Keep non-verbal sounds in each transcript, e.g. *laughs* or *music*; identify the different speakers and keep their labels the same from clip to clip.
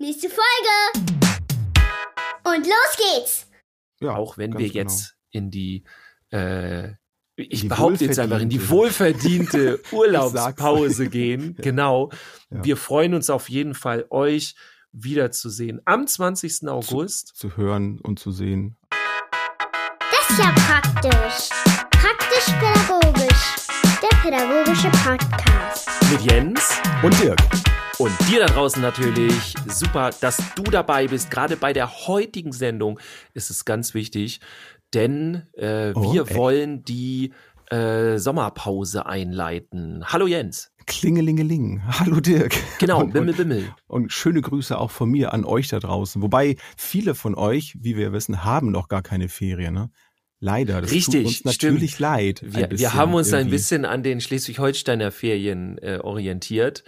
Speaker 1: Nächste Folge. Und los geht's.
Speaker 2: Ja,
Speaker 3: Auch wenn wir
Speaker 2: genau.
Speaker 3: jetzt in die, äh, ich
Speaker 2: Die
Speaker 3: behaupte jetzt einfach in die wohlverdiente *laughs* Urlaubspause *laughs* gehen. Genau.
Speaker 2: Ja.
Speaker 3: Wir freuen uns auf jeden Fall, euch wiederzusehen am 20. August.
Speaker 2: zu hören und zu sehen.
Speaker 1: Das ist ja praktisch. Praktisch-pädagogisch. Der pädagogische Podcast.
Speaker 3: mit Jens.
Speaker 2: Und Dirk.
Speaker 3: Und dir da draußen natürlich super, dass du dabei bist. Gerade bei der heutigen Sendung ist es ganz wichtig, denn äh,
Speaker 2: Oh,
Speaker 3: wir
Speaker 2: echt?
Speaker 3: wollen die äh, Sommerpause einleiten. Hallo Jens.
Speaker 2: Klingelingeling. Hallo Dirk.
Speaker 3: Genau,
Speaker 2: Und,
Speaker 3: Bimmel,
Speaker 2: und,
Speaker 3: Bimmel.
Speaker 2: und schöne Grüße auch von mir an euch da draußen. Wobei viele von euch, wie wir wissen, haben noch gar keine Ferien. Ne? Leider. Das
Speaker 3: Richtig,
Speaker 2: tut uns natürlich leid. ein
Speaker 3: Wir, wir haben uns ein
Speaker 2: irgendwie.
Speaker 3: bisschen an den Schleswig-Holsteiner Ferien äh, orientiert.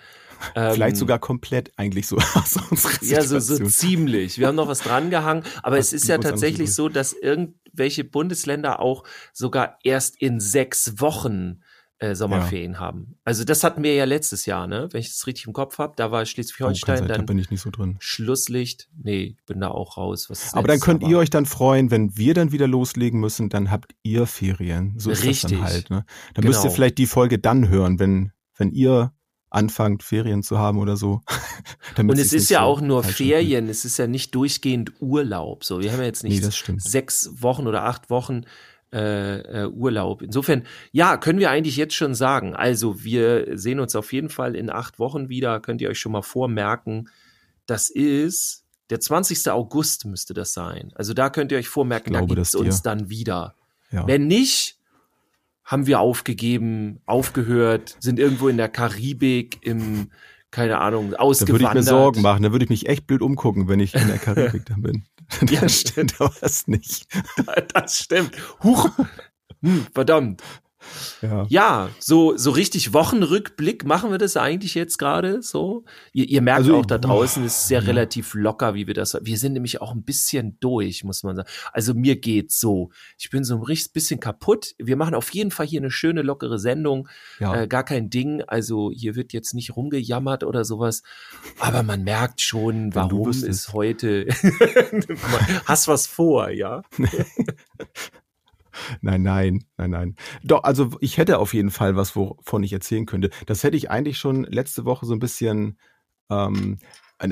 Speaker 3: Ähm,
Speaker 2: Vielleicht sogar komplett eigentlich so *laughs* aus unserer
Speaker 3: Ja, so, so
Speaker 2: Situation.
Speaker 3: ziemlich. Wir haben noch was dran gehangen, aber
Speaker 2: Was
Speaker 3: es ist ja tatsächlich so, dass irgendwelche Bundesländer auch sogar erst in sechs Wochen äh, Sommerferien haben. Also das hatten wir ja letztes Jahr, ne? Wenn ich das richtig im Kopf habe, da war
Speaker 2: Oh,
Speaker 3: Schleswig-Holstein
Speaker 2: da
Speaker 3: dann
Speaker 2: bin ich nicht so drin.
Speaker 3: Schlusslicht. Nee, ich bin da auch raus. Das
Speaker 2: Aber dann könnt
Speaker 3: Jahr
Speaker 2: ihr euch dann freuen, wenn wir dann wieder loslegen müssen, dann habt ihr Ferien. So ist das
Speaker 3: Richtig.
Speaker 2: dann halt. Ne? Dann müsst ihr
Speaker 3: Genau.
Speaker 2: vielleicht die Folge dann hören, wenn, wenn ihr anfangt, Ferien zu haben oder so. *laughs*
Speaker 3: Und es ist ja
Speaker 2: so
Speaker 3: auch nur Ferien, es ist ja nicht durchgehend Urlaub. So, wir haben ja jetzt nicht
Speaker 2: Nee,
Speaker 3: sechs Wochen oder acht Wochen äh, äh, Urlaub. Insofern, ja, können wir eigentlich jetzt schon sagen. Also, wir sehen uns auf jeden Fall in acht Wochen wieder. Könnt ihr euch schon mal vormerken. Das ist der 20. August müsste das sein. Also da könnt ihr euch vormerken, da
Speaker 2: glaube
Speaker 3: gibt's
Speaker 2: das dir.
Speaker 3: uns dann wieder.
Speaker 2: Ja.
Speaker 3: Wenn nicht, haben wir aufgegeben, aufgehört, sind irgendwo in der Karibik, im, keine Ahnung,
Speaker 2: da
Speaker 3: ausgewandert.
Speaker 2: würde ich mir Sorgen machen. Da würde ich mich echt blöd umgucken, wenn ich in der Karibik *laughs* dann bin.
Speaker 3: Ja, stimmt. *laughs*
Speaker 2: Da war's nicht. *laughs*
Speaker 3: Das stimmt. Huch. Hm, verdammt.
Speaker 2: Ja.
Speaker 3: Ja, so, so richtig Wochenrückblick machen wir das eigentlich jetzt gerade so. Ihr, ihr merkt
Speaker 2: Also,
Speaker 3: auch da draußen, es ist sehr
Speaker 2: ja.
Speaker 3: relativ locker, wie wir das. Wir sind nämlich auch ein bisschen durch, muss man sagen. Also mir geht's so. Ich bin so ein richtig bisschen kaputt. Wir machen auf jeden Fall hier eine schöne, lockere Sendung.
Speaker 2: Ja.
Speaker 3: Äh, gar kein Ding. Also hier wird jetzt nicht rumgejammert oder sowas. Aber man merkt schon, warum es heute. *laughs* Hast was vor, ja? *laughs* *laughs*
Speaker 2: Nein, nein, nein, nein. Doch, also ich hätte auf jeden Fall was, wovon ich erzählen könnte. Das hätte ich eigentlich schon letzte Woche so ein bisschen, ähm,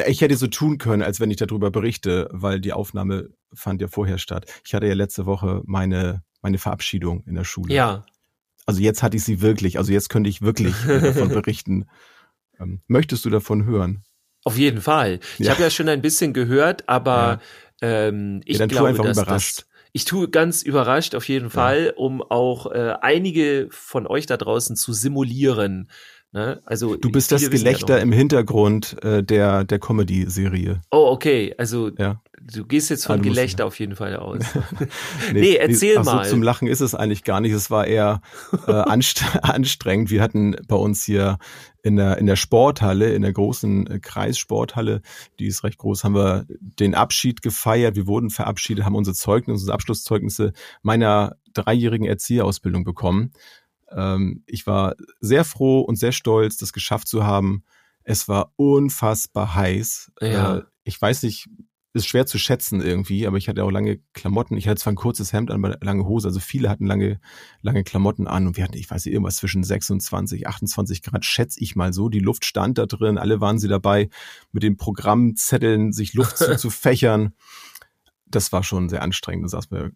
Speaker 2: ich hätte so tun können, als wenn ich darüber berichte, weil die Aufnahme fand ja vorher statt. Ich hatte ja letzte Woche meine, meine Verabschiedung in der Schule.
Speaker 3: Ja.
Speaker 2: Also jetzt hatte ich sie wirklich, also jetzt könnte ich wirklich davon *laughs* berichten. Ähm, möchtest du davon hören?
Speaker 3: Auf jeden Fall. Ich
Speaker 2: Ja.
Speaker 3: habe ja schon ein bisschen gehört, aber ähm, ich
Speaker 2: Ja, dann
Speaker 3: glaube,
Speaker 2: einfach
Speaker 3: dass
Speaker 2: überrascht.
Speaker 3: Das, ich tue ganz überrascht auf jeden Fall, um auch äh, einige von euch da draußen zu simulieren. Ne? Also
Speaker 2: Du bist das
Speaker 3: ja
Speaker 2: Gelächter
Speaker 3: noch-
Speaker 2: im Hintergrund äh, der, der Comedy-Serie.
Speaker 3: Oh, okay. Also
Speaker 2: Ja.
Speaker 3: Du gehst jetzt von Gelächter auf jeden Fall aus. *laughs* Nee, erzähl
Speaker 2: ach so,
Speaker 3: mal.
Speaker 2: zum Lachen ist es eigentlich gar nicht. Es war eher äh, *laughs* anst anstrengend. Wir hatten bei uns hier in der, in der Sporthalle, in der großen äh, Kreissporthalle, die ist recht groß, haben wir den Abschied gefeiert. Wir wurden verabschiedet, haben unsere Zeugnisse, unsere Abschlusszeugnisse meiner dreijährigen Erzieherausbildung bekommen. Ähm, ich war sehr froh und sehr stolz, das geschafft zu haben. Es war unfassbar heiß.
Speaker 3: Ja.
Speaker 2: Äh, ich weiß nicht, ist schwer zu schätzen irgendwie, aber ich hatte auch lange Klamotten. Ich hatte zwar ein kurzes Hemd an, aber lange Hose. Also viele hatten lange, lange Klamotten an und wir hatten, ich weiß nicht, irgendwas zwischen 26, 28 Grad, schätze ich mal so. Die Luft stand da drin. Alle waren sie dabei, mit den Programmzetteln sich Luft zuzufächern. *laughs* Das war schon sehr anstrengend. Da saßen wir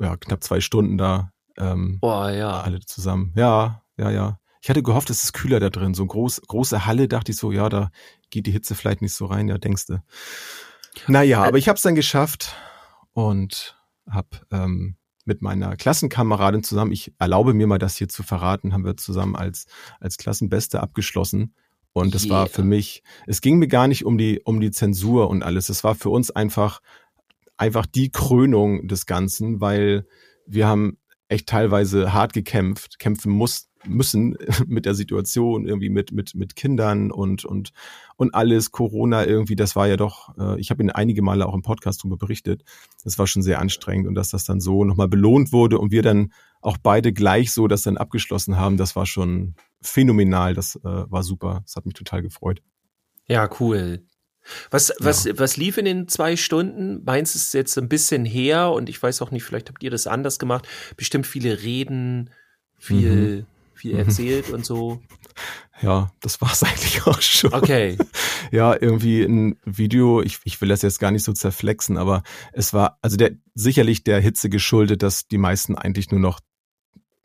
Speaker 2: ja, knapp zwei Stunden da. Ähm,
Speaker 3: Boah, ja.
Speaker 2: alle zusammen. Ja, ja, ja. Ich hatte gehofft, es ist kühler da drin. So eine groß, große Halle, dachte ich so, ja, da geht die Hitze vielleicht nicht so rein, ja, denkste. Naja, aber ich habe es dann geschafft und habe ähm, mit meiner Klassenkameradin zusammen, ich erlaube mir mal das hier zu verraten, haben wir zusammen als, als Klassenbeste abgeschlossen. Und das war
Speaker 3: Yeah.
Speaker 2: für mich, es ging mir gar nicht um die, um die Zensur und alles. Es war für uns einfach, einfach die Krönung des Ganzen, weil wir haben echt teilweise hart gekämpft, kämpfen muss, müssen *laughs* mit der Situation, irgendwie mit, mit, mit Kindern und, und, und alles, Corona irgendwie, das war ja doch, äh, ich habe Ihnen einige Male auch im Podcast darüber berichtet, das war schon sehr anstrengend und dass das dann so nochmal belohnt wurde und wir dann auch beide gleich so das dann abgeschlossen haben, das war schon phänomenal, das äh, war super, das hat mich total gefreut.
Speaker 3: Ja, cool. Was, was, ja. was lief in den zwei Stunden? Meins ist jetzt ein bisschen her und ich weiß auch nicht, vielleicht habt ihr das anders gemacht. Bestimmt viele Reden, viel, mhm. Viel erzählt und so.
Speaker 2: Ja, das war's *laughs* eigentlich auch schon.
Speaker 3: Okay.
Speaker 2: Ja, irgendwie ein Video, ich, ich will das jetzt gar nicht so zerflexen, aber es war, also der sicherlich der Hitze geschuldet, dass die meisten eigentlich nur noch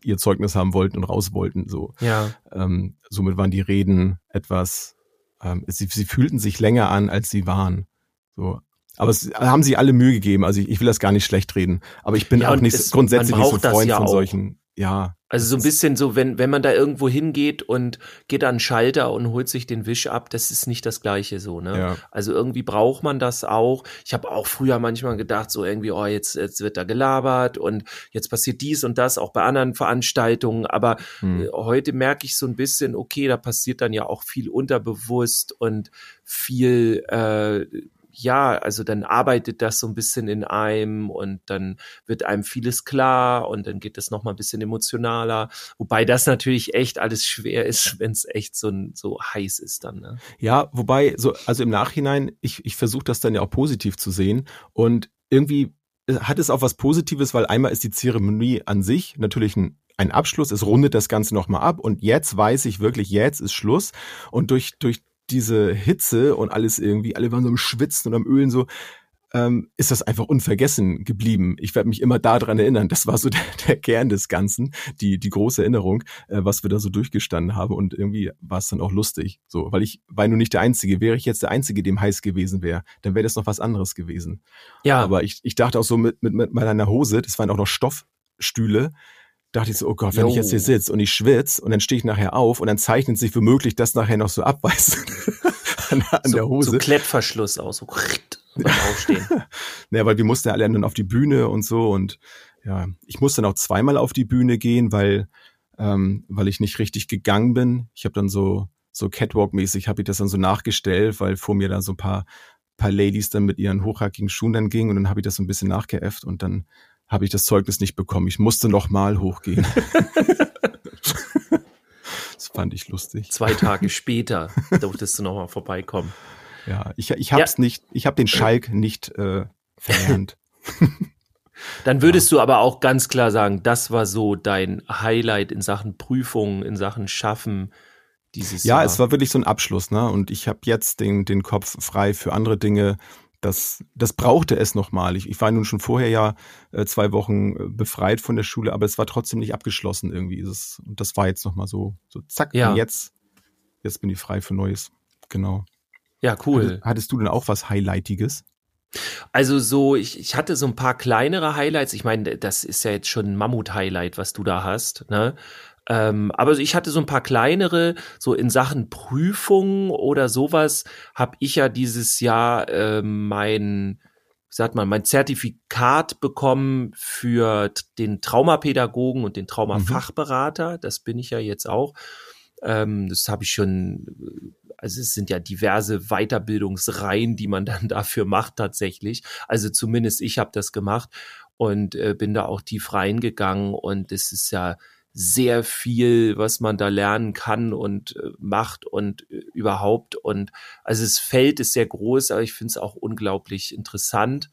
Speaker 2: ihr Zeugnis haben wollten und raus wollten. So.
Speaker 3: Ja.
Speaker 2: Ähm, somit waren die Reden etwas, ähm, sie, sie fühlten sich länger an, als sie waren. So. Aber es haben sie alle Mühe gegeben. Also ich, ich will das gar nicht schlecht reden. Aber ich bin ja, auch nicht es, grundsätzlich nicht so Freund ja von solchen ja.
Speaker 3: Also so ein bisschen so, wenn, wenn man da irgendwo hingeht und geht an den Schalter und holt sich den Wisch ab, das ist nicht das Gleiche so, ne?
Speaker 2: Ja.
Speaker 3: Also irgendwie braucht man das auch. Ich habe auch früher manchmal gedacht, so irgendwie, oh, jetzt, jetzt wird da gelabert und jetzt passiert dies und das, auch bei anderen Veranstaltungen. Aber hm. Äh, heute merke ich so ein bisschen, okay, da passiert dann ja auch viel unterbewusst und viel äh, ja, also dann arbeitet das so ein bisschen in einem und dann wird einem vieles klar und dann geht das nochmal ein bisschen emotionaler. Wobei das natürlich echt alles schwer ist, wenn es echt so, so heiß ist dann. Ne?
Speaker 2: Ja, wobei, so, also im Nachhinein, ich, ich versuche das dann ja auch positiv zu sehen und irgendwie äh, hat es auch was Positives, weil einmal ist die Zeremonie an sich natürlich ein ein Abschluss, es rundet das Ganze nochmal ab und jetzt weiß ich wirklich, jetzt ist Schluss und durch, durch diese Hitze und alles irgendwie, alle waren so am Schwitzen und am Ölen so, ähm, ist das einfach unvergessen geblieben. Ich werde mich immer daran erinnern. Das war so *laughs* der, der Kern des Ganzen, die, die große Erinnerung, äh, was wir da so durchgestanden haben. Und irgendwie war es dann auch lustig. So, weil ich war nur nicht der Einzige. Wäre ich jetzt der Einzige, dem heiß gewesen wäre, dann wäre das noch was anderes gewesen.
Speaker 3: Ja.
Speaker 2: Aber ich, ich dachte auch so mit, mit, mit meiner Hose, das waren auch noch Stoffstühle, dachte ich so, oh Gott, wenn jo. ich jetzt hier sitze und ich schwitze und dann stehe ich nachher auf und dann zeichnet sich womöglich das nachher noch so ab, weißt *laughs*
Speaker 3: an, an so, der Hose. So Klettverschluss aus, so beim Aufstehen. *laughs*
Speaker 2: naja, weil wir mussten ja alle dann auf die Bühne und so und ja, ich musste dann auch zweimal auf die Bühne gehen, weil ähm, weil ich nicht richtig gegangen bin. Ich habe dann so so Catwalk-mäßig habe ich das dann so nachgestellt, weil vor mir dann so ein paar paar Ladies dann mit ihren hochhackigen Schuhen dann gingen und dann habe ich das so ein bisschen nachgeäfft und dann habe ich das Zeugnis nicht bekommen. Ich musste noch mal hochgehen. *laughs* das fand ich lustig.
Speaker 3: Zwei Tage später durftest du noch mal vorbeikommen.
Speaker 2: Ja, ich, ich hab's ja. nicht, ich habe den Schalk nicht äh, verlernt. *laughs*
Speaker 3: Dann würdest ja. du aber auch ganz klar sagen, das war so dein Highlight in Sachen Prüfungen, in Sachen Schaffen dieses
Speaker 2: ja,
Speaker 3: Jahr.
Speaker 2: Ja, es war wirklich so ein Abschluss, ne? Und ich habe jetzt den, den Kopf frei für andere Dinge, das, das brauchte es nochmal. Ich, ich war nun schon vorher ja äh, zwei Wochen äh, befreit von der Schule, aber es war trotzdem nicht abgeschlossen irgendwie. Das, und das war jetzt nochmal so, so zack, ja. und jetzt, jetzt bin ich frei für Neues. Genau.
Speaker 3: Ja, cool.
Speaker 2: Hattest, hattest du denn auch was Highlightiges?
Speaker 3: Also so, ich, ich hatte so ein paar kleinere Highlights. Ich meine, das ist ja jetzt schon ein Mammut-Highlight, was du da hast. Ne? Ähm, aber ich hatte so ein paar kleinere, so in Sachen Prüfungen oder sowas, habe ich ja dieses Jahr äh, mein, wie sagt man, mein Zertifikat bekommen für den Traumapädagogen und den Traumafachberater. Mhm. Das bin ich ja jetzt auch. Ähm, das habe ich schon, also es sind ja diverse Weiterbildungsreihen, die man dann *laughs* dafür macht tatsächlich. Also zumindest ich habe das gemacht und äh, bin da auch tief reingegangen und es ist ja sehr viel, was man da lernen kann und äh, macht und äh, überhaupt. Und also das Feld ist sehr groß, aber ich finde es auch unglaublich interessant.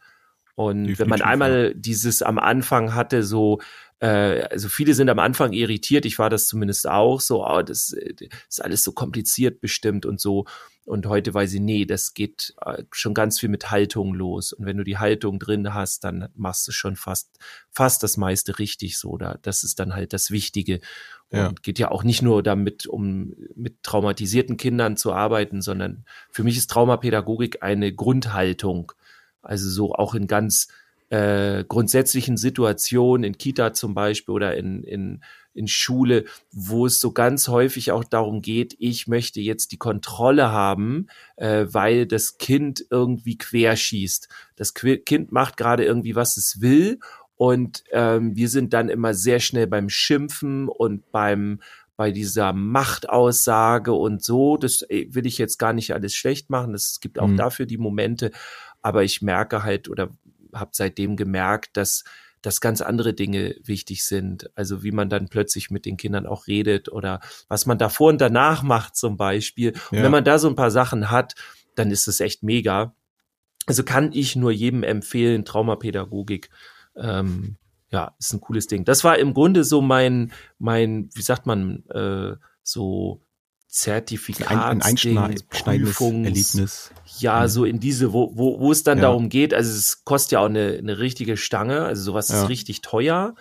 Speaker 3: Und Definitiv, wenn man einmal dieses am Anfang hatte, so äh, also viele sind am Anfang irritiert, ich war das zumindest auch, so, oh, das, das äh, ist alles so kompliziert bestimmt und so. Und heute weiß ich, nee, das geht äh, schon ganz viel mit Haltung los. Und wenn du die Haltung drin hast, dann machst du schon fast, fast das meiste richtig so. Da, das ist dann halt das Wichtige. Und ja. geht ja auch nicht nur damit, um mit traumatisierten Kindern zu arbeiten, sondern für mich ist Traumapädagogik eine Grundhaltung. Also so auch in ganz äh, grundsätzlichen Situationen, in Kita zum Beispiel oder in, in, in Schule, wo es so ganz häufig auch darum geht, ich möchte jetzt die Kontrolle haben, äh, weil das Kind irgendwie querschießt. Das Kind macht gerade irgendwie, was es will und ähm, wir sind dann immer sehr schnell beim Schimpfen und beim bei dieser Machtaussage und so. Das äh, will ich jetzt gar nicht alles schlecht machen. Es gibt auch mhm. dafür die Momente. Aber ich merke halt oder habe seitdem gemerkt, dass dass ganz andere Dinge wichtig sind. Also wie man dann plötzlich mit den Kindern auch redet oder was man davor und danach macht zum Beispiel. Und ja. wenn man da so ein paar Sachen hat, dann ist es echt mega. Also kann ich nur jedem empfehlen, Traumapädagogik. Ähm, ja, ist ein cooles Ding. Das war im Grunde so mein, mein, wie sagt man, äh, so Zertifikat, ein, ein
Speaker 2: einschneidendes Erlebnis.
Speaker 3: Ja, mhm. so in diese, wo, wo, wo es dann ja. darum geht, also es kostet ja auch eine, eine richtige Stange, also sowas ja. ist richtig teuer.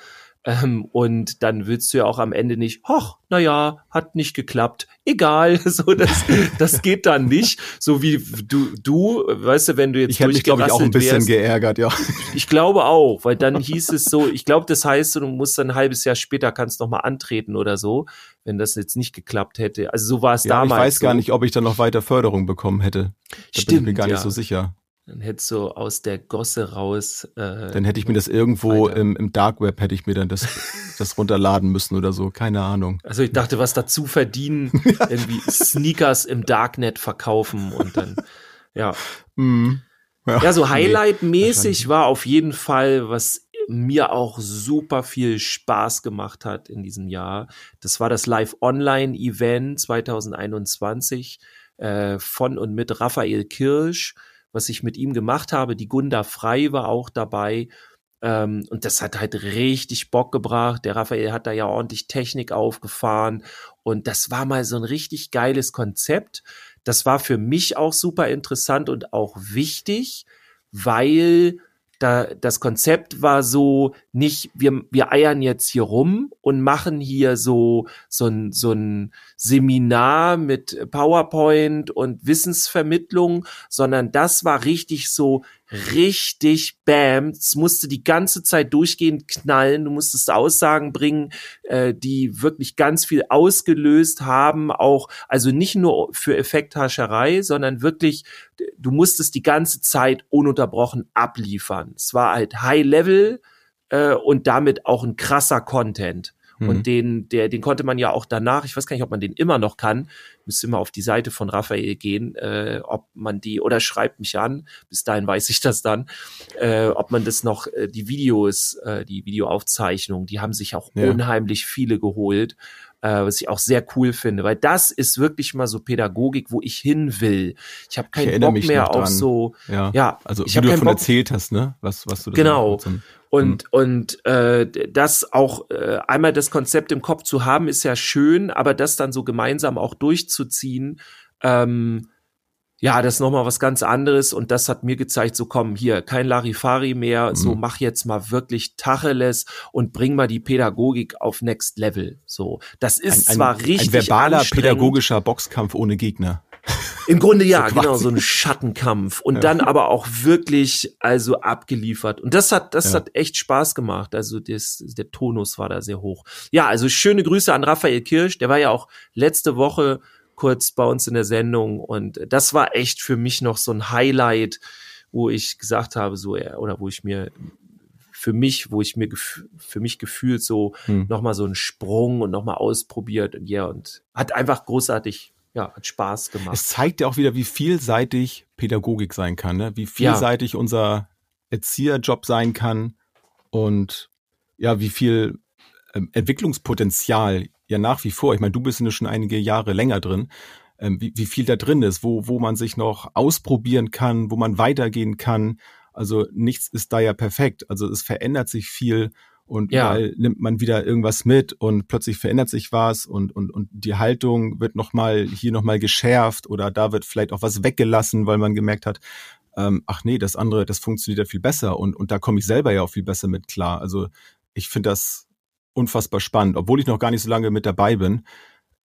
Speaker 3: Ähm, und dann willst du ja auch am Ende nicht, hoch, naja, hat nicht geklappt, egal, *laughs* so das, das geht dann nicht. So wie du, du, weißt du, wenn du jetzt
Speaker 2: Ich hätte mich, glaube ich, auch ein bisschen wärst, geärgert, ja. *laughs*
Speaker 3: Ich glaube auch, weil dann hieß es so, ich glaube, das heißt, du musst dann ein halbes Jahr später kannst noch mal antreten oder so, wenn das jetzt nicht geklappt hätte. Also so war es ja, damals.
Speaker 2: Ich weiß
Speaker 3: so.
Speaker 2: gar nicht, ob ich dann noch weiter Förderung bekommen hätte. Da
Speaker 3: Stimmt,
Speaker 2: bin ich mir gar
Speaker 3: ja.
Speaker 2: nicht so sicher.
Speaker 3: Dann hättest du aus der Gosse raus.
Speaker 2: Äh, dann hätte ich mir das irgendwo im, im Dark Web hätte ich mir dann das, *laughs* das runterladen müssen oder so. Keine Ahnung.
Speaker 3: Also ich dachte, was dazu verdienen, *laughs* irgendwie Sneakers im Darknet verkaufen und dann, *laughs* ja.
Speaker 2: Mm.
Speaker 3: Ja, ja, so Highlight-mäßig nee, war auf jeden Fall, was mir auch super viel Spaß gemacht hat in diesem Jahr. Das war das Live-Online-Event 2021 äh, von und mit Raphael Kirsch was ich mit ihm gemacht habe. Die Gunda Frei war auch dabei. Ähm, und das hat halt richtig Bock gebracht. Der Raphael hat da ja ordentlich Technik aufgefahren. Und das war mal so ein richtig geiles Konzept. Das war für mich auch super interessant und auch wichtig, weil da, das Konzept war so nicht, wir, wir eiern jetzt hier rum und machen hier so, so ein, so ein Seminar mit PowerPoint und Wissensvermittlung, sondern das war richtig so, richtig bam. Es musste die ganze Zeit durchgehend knallen. Du musstest Aussagen bringen, äh, die wirklich ganz viel ausgelöst haben. Auch, also nicht nur für Effekthascherei, sondern wirklich, du musstest die ganze Zeit ununterbrochen abliefern. Es war halt High Level äh, und damit auch ein krasser Content. Mhm. Und den, der, den konnte man ja auch danach, ich weiß gar nicht, ob man den immer noch kann, müsste immer auf die Seite von Raphael gehen, äh, ob man die, oder schreibt mich an, bis dahin weiß ich das dann, äh, ob man das noch, äh, die Videos, äh, die Videoaufzeichnung, die haben sich auch ja. unheimlich viele geholt was ich auch sehr cool finde, weil das ist wirklich mal so Pädagogik, wo ich hin will. Ich habe keinen ich Bock mehr auf so,
Speaker 2: ja, ja also ich wie du davon Bock, erzählt hast, ne, was was du
Speaker 3: genau und mhm. und äh, das auch äh, einmal das Konzept im Kopf zu haben ist ja schön, aber das dann so gemeinsam auch durchzuziehen. Ähm, ja, das ist nochmal was ganz anderes und das hat mir gezeigt, so komm, hier, kein Larifari mehr, mhm. so mach jetzt mal wirklich Tacheles und bring mal die Pädagogik auf Next Level. So, das ist ein, zwar ein, richtig
Speaker 2: Ein verbaler pädagogischer Boxkampf ohne Gegner.
Speaker 3: Im Grunde *laughs* ja, so genau, so ein Schattenkampf und ja. dann aber auch wirklich also abgeliefert und das hat das ja. hat echt Spaß gemacht. Also das, der Tonus war da sehr hoch. Ja, also schöne Grüße an Raphael Kirsch, der war ja auch letzte Woche kurz bei uns in der Sendung und das war echt für mich noch so ein Highlight, wo ich gesagt habe, so oder wo ich mir für mich, wo ich mir für mich gefühlt so hm. nochmal so einen Sprung und nochmal ausprobiert und ja, und hat einfach großartig, ja, hat Spaß gemacht.
Speaker 2: Es zeigt ja auch wieder, wie vielseitig Pädagogik sein kann, ne? wie vielseitig ja. unser Erzieherjob sein kann und ja, wie viel ähm, Entwicklungspotenzial ja nach wie vor, ich meine, du bist ja schon einige Jahre länger drin, ähm, wie, wie viel da drin ist, wo, wo man sich noch ausprobieren kann, wo man weitergehen kann. Also nichts ist da ja perfekt. Also es verändert sich viel und ja. überall nimmt man wieder irgendwas mit und plötzlich verändert sich was und, und, und die Haltung wird nochmal hier nochmal geschärft oder da wird vielleicht auch was weggelassen, weil man gemerkt hat, ähm, ach nee, das andere, das funktioniert ja viel besser und, und da komme ich selber ja auch viel besser mit klar. Also ich finde das unfassbar spannend. Obwohl ich noch gar nicht so lange mit dabei bin,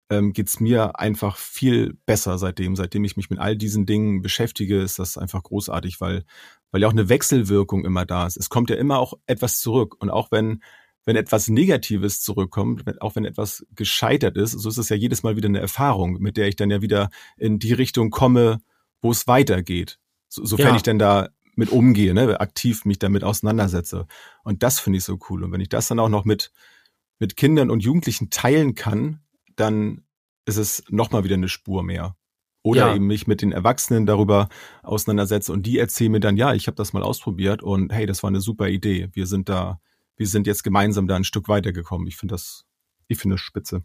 Speaker 2: ähm, geht's mir einfach viel besser seitdem. Seitdem ich mich mit all diesen Dingen beschäftige, ist das einfach großartig, weil, weil ja auch eine Wechselwirkung immer da ist. Es kommt ja immer auch etwas zurück. Und auch wenn, wenn etwas Negatives zurückkommt, auch wenn etwas gescheitert ist, so ist es ja jedes Mal wieder eine Erfahrung, mit der ich dann ja wieder in die Richtung komme, wo es weitergeht. So, sofern ja. ich denn da mit umgehe, ne, aktiv mich damit auseinandersetze. Und das finde ich so cool. Und wenn ich das dann auch noch mit, mit Kindern und Jugendlichen teilen kann, dann ist es nochmal wieder eine Spur mehr. Oder ja. eben mich mit den Erwachsenen darüber auseinandersetze und die erzählen mir dann, ja, ich habe das mal ausprobiert und hey, das war eine super Idee. Wir sind da, wir sind jetzt gemeinsam da ein Stück weitergekommen. Ich finde das, ich finde das spitze.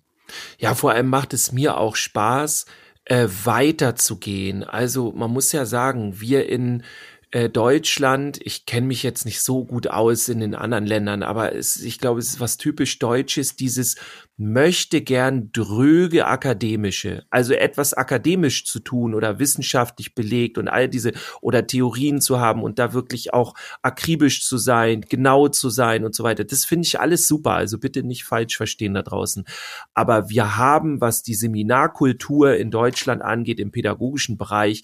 Speaker 3: Ja, vor allem macht es mir auch Spaß, äh, weiterzugehen. Also man muss ja sagen, wir in äh, Deutschland, ich kenne mich jetzt nicht so gut aus in den anderen Ländern, aber es, ich glaube, es ist was typisch Deutsches, dieses möchte gern dröge akademische, also etwas akademisch zu tun oder wissenschaftlich belegt und all diese oder Theorien zu haben und da wirklich auch akribisch zu sein, genau zu sein und so weiter. Das finde ich alles super. Also bitte nicht falsch verstehen da draußen. Aber wir haben, was die Seminarkultur in Deutschland angeht, im pädagogischen Bereich,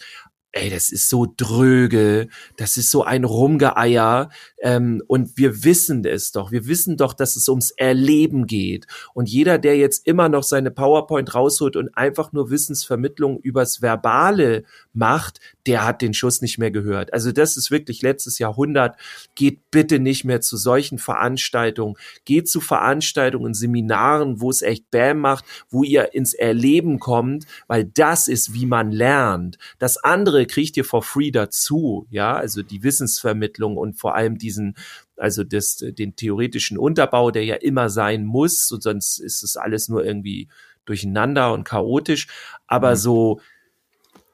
Speaker 3: ey, das ist so dröge, das ist so ein Rumgeeier. Ähm, und wir wissen es doch. Wir wissen doch, dass es ums Erleben geht. Und jeder, der jetzt immer noch seine PowerPoint rausholt und einfach nur Wissensvermittlung übers Verbale macht, der hat den Schuss nicht mehr gehört. Also das ist wirklich letztes Jahrhundert. Geht bitte nicht mehr zu solchen Veranstaltungen. Geht zu Veranstaltungen, Seminaren, wo es echt Bam macht, wo ihr ins Erleben kommt, weil das ist, wie man lernt. Das andere kriegt ihr for free dazu, ja, also die Wissensvermittlung und vor allem diesen also das, den theoretischen Unterbau, der ja immer sein muss, sonst ist es alles nur irgendwie durcheinander und chaotisch. Aber mhm. so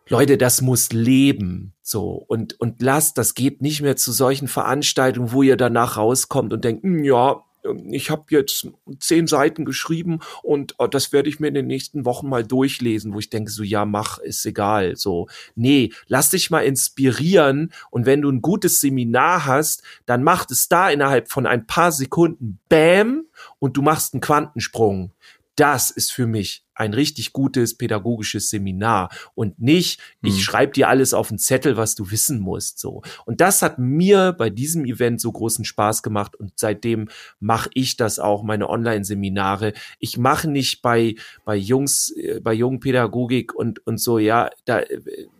Speaker 3: Leute, das muss leben, so und und lasst, das geht nicht mehr zu solchen Veranstaltungen, wo ihr danach rauskommt und denkt, hm, ja, ich habe jetzt zehn Seiten geschrieben und oh, das werde ich mir in den nächsten Wochen mal durchlesen, wo ich denke, so ja, mach, ist egal. So, nee, lass dich mal inspirieren und wenn du ein gutes Seminar hast, dann macht es da innerhalb von ein paar Sekunden Bam und du machst einen Quantensprung. Das ist für mich ein richtig gutes pädagogisches Seminar und nicht, ich mhm. schreibe dir alles auf den Zettel, was du wissen musst. So. Und das hat mir bei diesem Event so großen Spaß gemacht und seitdem mache ich das auch, meine Online-Seminare. Ich mache nicht bei, bei Jungs, äh, bei jungen Pädagogik und, und so, ja, da,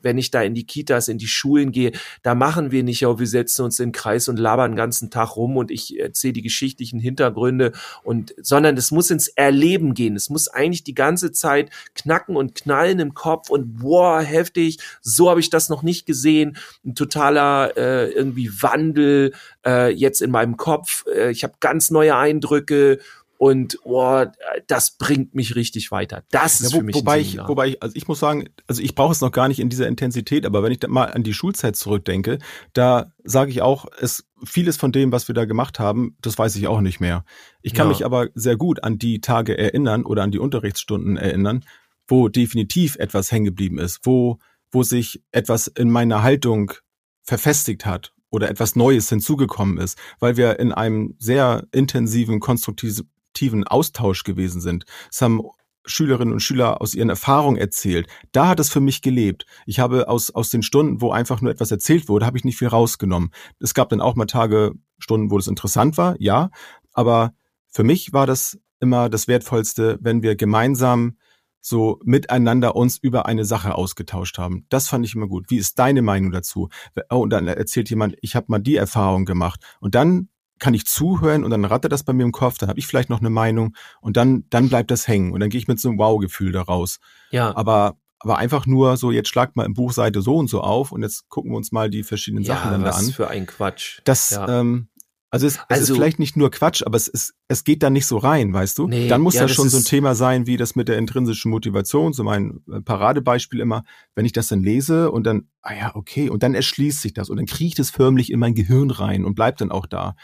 Speaker 3: wenn ich da in die Kitas, in die Schulen gehe, da machen wir nicht, ja, wir setzen uns in den Kreis und labern den ganzen Tag rum und ich erzähle die geschichtlichen Hintergründe und, sondern es muss ins Erleben gehen. Es muss eigentlich die ganze ganze Zeit knacken und knallen im Kopf und boah, heftig, so habe ich das noch nicht gesehen. Ein totaler äh, irgendwie Wandel äh, jetzt in meinem Kopf. Äh, ich habe ganz neue Eindrücke und oh, das bringt mich richtig weiter. Das ist ja, wo, für mich
Speaker 2: wobei ich, wobei ich, also ich muss sagen, also ich brauche es noch gar nicht in dieser Intensität, aber wenn ich da mal an die Schulzeit zurückdenke, da sage ich auch, es vieles von dem, was wir da gemacht haben, das weiß ich auch nicht mehr. Ich kann ja. mich aber sehr gut an die Tage erinnern oder an die Unterrichtsstunden erinnern, wo definitiv etwas hängen geblieben ist, wo wo sich etwas in meiner Haltung verfestigt hat oder etwas Neues hinzugekommen ist, weil wir in einem sehr intensiven, konstruktiven Austausch gewesen sind. Es haben Schülerinnen und Schüler aus ihren Erfahrungen erzählt. Da hat es für mich gelebt. Ich habe aus, aus den Stunden, wo einfach nur etwas erzählt wurde, habe ich nicht viel rausgenommen. Es gab dann auch mal Tage, Stunden, wo es interessant war, ja. Aber für mich war das immer das Wertvollste, wenn wir gemeinsam so miteinander uns über eine Sache ausgetauscht haben. Das fand ich immer gut. Wie ist deine Meinung dazu? Oh, und dann erzählt jemand, ich habe mal die Erfahrung gemacht. Und dann kann ich zuhören und dann rattert das bei mir im Kopf, dann habe ich vielleicht noch eine Meinung und dann, dann bleibt das hängen und dann gehe ich mit so einem Wow-Gefühl da raus. Ja. Aber, aber einfach nur so, jetzt schlagt mal im Buch Seite so und so auf und jetzt gucken wir uns mal die verschiedenen ja, Sachen dann da an.
Speaker 3: Was für ein Quatsch.
Speaker 2: Das, ja. ähm, also es, es also, ist vielleicht nicht nur Quatsch, aber es ist, es geht da nicht so rein, weißt du? Nee, dann muss ja, das schon so ein Thema sein, wie das mit der intrinsischen Motivation, so mein äh, Paradebeispiel immer, wenn ich das dann lese und dann, ah ja, okay, und dann erschließt sich das und dann kriecht es förmlich in mein Gehirn rein und bleibt dann auch da.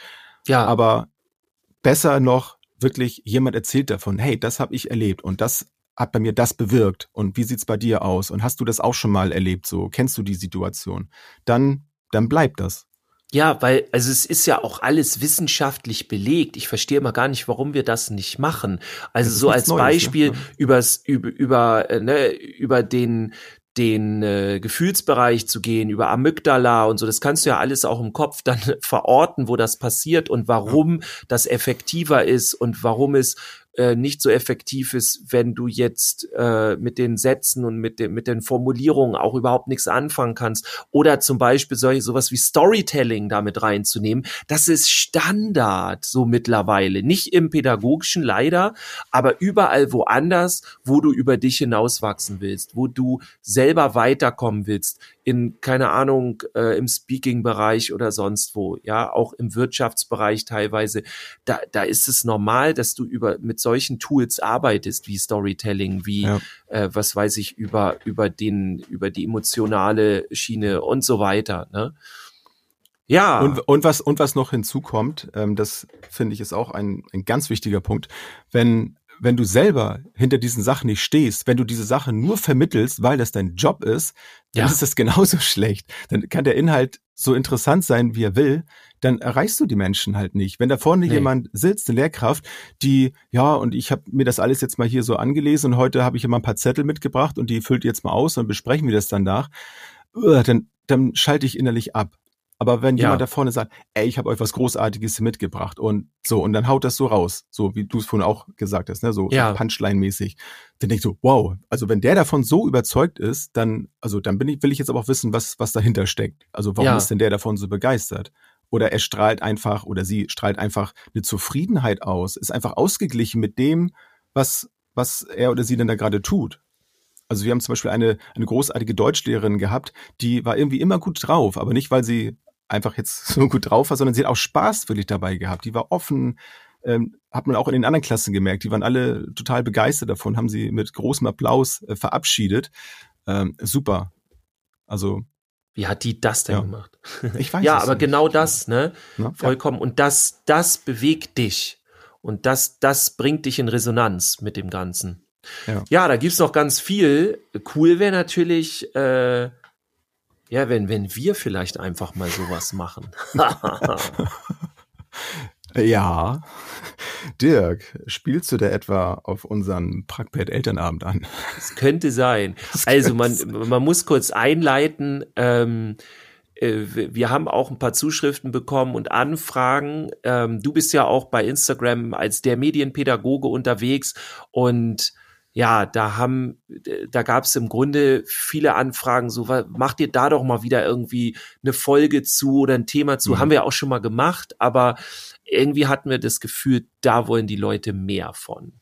Speaker 2: Ja. Aber besser noch wirklich jemand erzählt davon, hey, das habe ich erlebt und das hat bei mir das bewirkt und wie sieht's bei dir aus und hast du das auch schon mal erlebt so kennst du die Situation dann dann bleibt das
Speaker 3: ja, weil, also es ist ja auch alles wissenschaftlich belegt. Ich verstehe immer gar nicht, warum wir das nicht machen. Also so als Neues, Beispiel ne? übers, über, über, äh, ne, über den, den äh, Gefühlsbereich zu gehen, über Amygdala und so, das kannst du ja alles auch im Kopf dann *laughs* verorten, wo das passiert und warum das effektiver ist und warum es äh, nicht so effektiv ist, wenn du jetzt äh, mit den Sätzen und mit, den mit den Formulierungen auch überhaupt nichts anfangen kannst. Oder zum Beispiel solche sowas wie Storytelling damit reinzunehmen. Das ist Standard so mittlerweile. Nicht im pädagogischen leider, aber überall woanders, wo du über dich hinauswachsen willst, wo du selber weiterkommen willst, in, keine Ahnung, äh, im Speaking-Bereich oder sonst wo, ja, auch im Wirtschaftsbereich teilweise, da, da ist es normal, dass du über mit mit solchen Tools arbeitest, wie Storytelling, wie, ja. äh, was weiß ich, über, über den, über die emotionale Schiene und so weiter, ne?
Speaker 2: Ja. Und, und was, und was noch hinzukommt, ähm, das finde ich ist auch ein, ein ganz wichtiger Punkt. Wenn, wenn du selber hinter diesen Sachen nicht stehst, wenn du diese Sachen nur vermittelst, weil das dein Job ist, dann ja. ist das genauso *laughs* schlecht. Dann kann der Inhalt so interessant sein, wie er will, dann erreichst du die Menschen halt nicht. Wenn da vorne nee. jemand sitzt, eine Lehrkraft, die, ja, und ich habe mir das alles jetzt mal hier so angelesen und heute habe ich immer ein paar Zettel mitgebracht und die füllt jetzt mal aus und besprechen wir das danach, dann, dann schalte ich innerlich ab. Aber wenn ja. jemand da vorne sagt, ey, ich habe euch was Großartiges mitgebracht und so, und dann haut das so raus, so wie du es vorhin auch gesagt hast, ne, so, ja. so Punchline-mäßig, dann denkst du, wow, also wenn der davon so überzeugt ist, dann, also dann bin ich, will ich jetzt aber auch wissen, was, was dahinter steckt. Also warum ja. ist denn der davon so begeistert? Oder er strahlt einfach, oder sie strahlt einfach eine Zufriedenheit aus, ist einfach ausgeglichen mit dem, was, was er oder sie denn da gerade tut. Also wir haben zum Beispiel eine, eine großartige Deutschlehrerin gehabt, die war irgendwie immer gut drauf, aber nicht, weil sie einfach jetzt *laughs* so gut drauf war, sondern sie hat auch Spaß wirklich dabei gehabt. Die war offen, ähm, hat man auch in den anderen Klassen gemerkt. Die waren alle total begeistert davon, haben sie mit großem Applaus äh, verabschiedet. Ähm, super. Also
Speaker 3: wie hat die das denn ja. gemacht?
Speaker 2: Ich weiß *laughs*
Speaker 3: Ja, aber nicht. genau das, ne? Ja, Vollkommen. Ja. Und das, das bewegt dich. Und das, das bringt dich in Resonanz mit dem Ganzen. Ja, ja da gibt's noch ganz viel. Cool wäre natürlich, äh, ja, wenn, wenn wir vielleicht einfach mal sowas machen. *laughs* *laughs*
Speaker 2: ja. Dirk, spielst du da etwa auf unseren Prackpad Elternabend an?
Speaker 3: Es könnte sein. *laughs* Das also man, man muss kurz einleiten. Ähm, äh, wir haben auch ein paar Zuschriften bekommen und Anfragen. Ähm, du bist ja auch bei Instagram als der Medienpädagoge unterwegs und ja, da haben, da gab es im Grunde viele Anfragen, so macht ihr da doch mal wieder irgendwie eine Folge zu oder ein Thema zu. Mhm. Haben wir auch schon mal gemacht, aber irgendwie hatten wir das Gefühl, da wollen die Leute mehr von.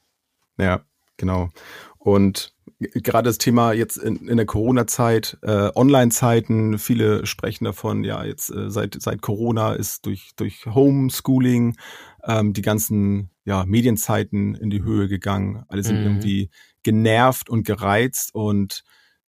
Speaker 2: Ja, genau. Und gerade das Thema jetzt in, in der Corona-Zeit, äh, Online-Zeiten, viele sprechen davon, ja, jetzt äh, seit, seit Corona ist durch, durch Homeschooling ähm, die ganzen ja, Medienzeiten in die Höhe gegangen. Alle sind mhm. irgendwie genervt und gereizt und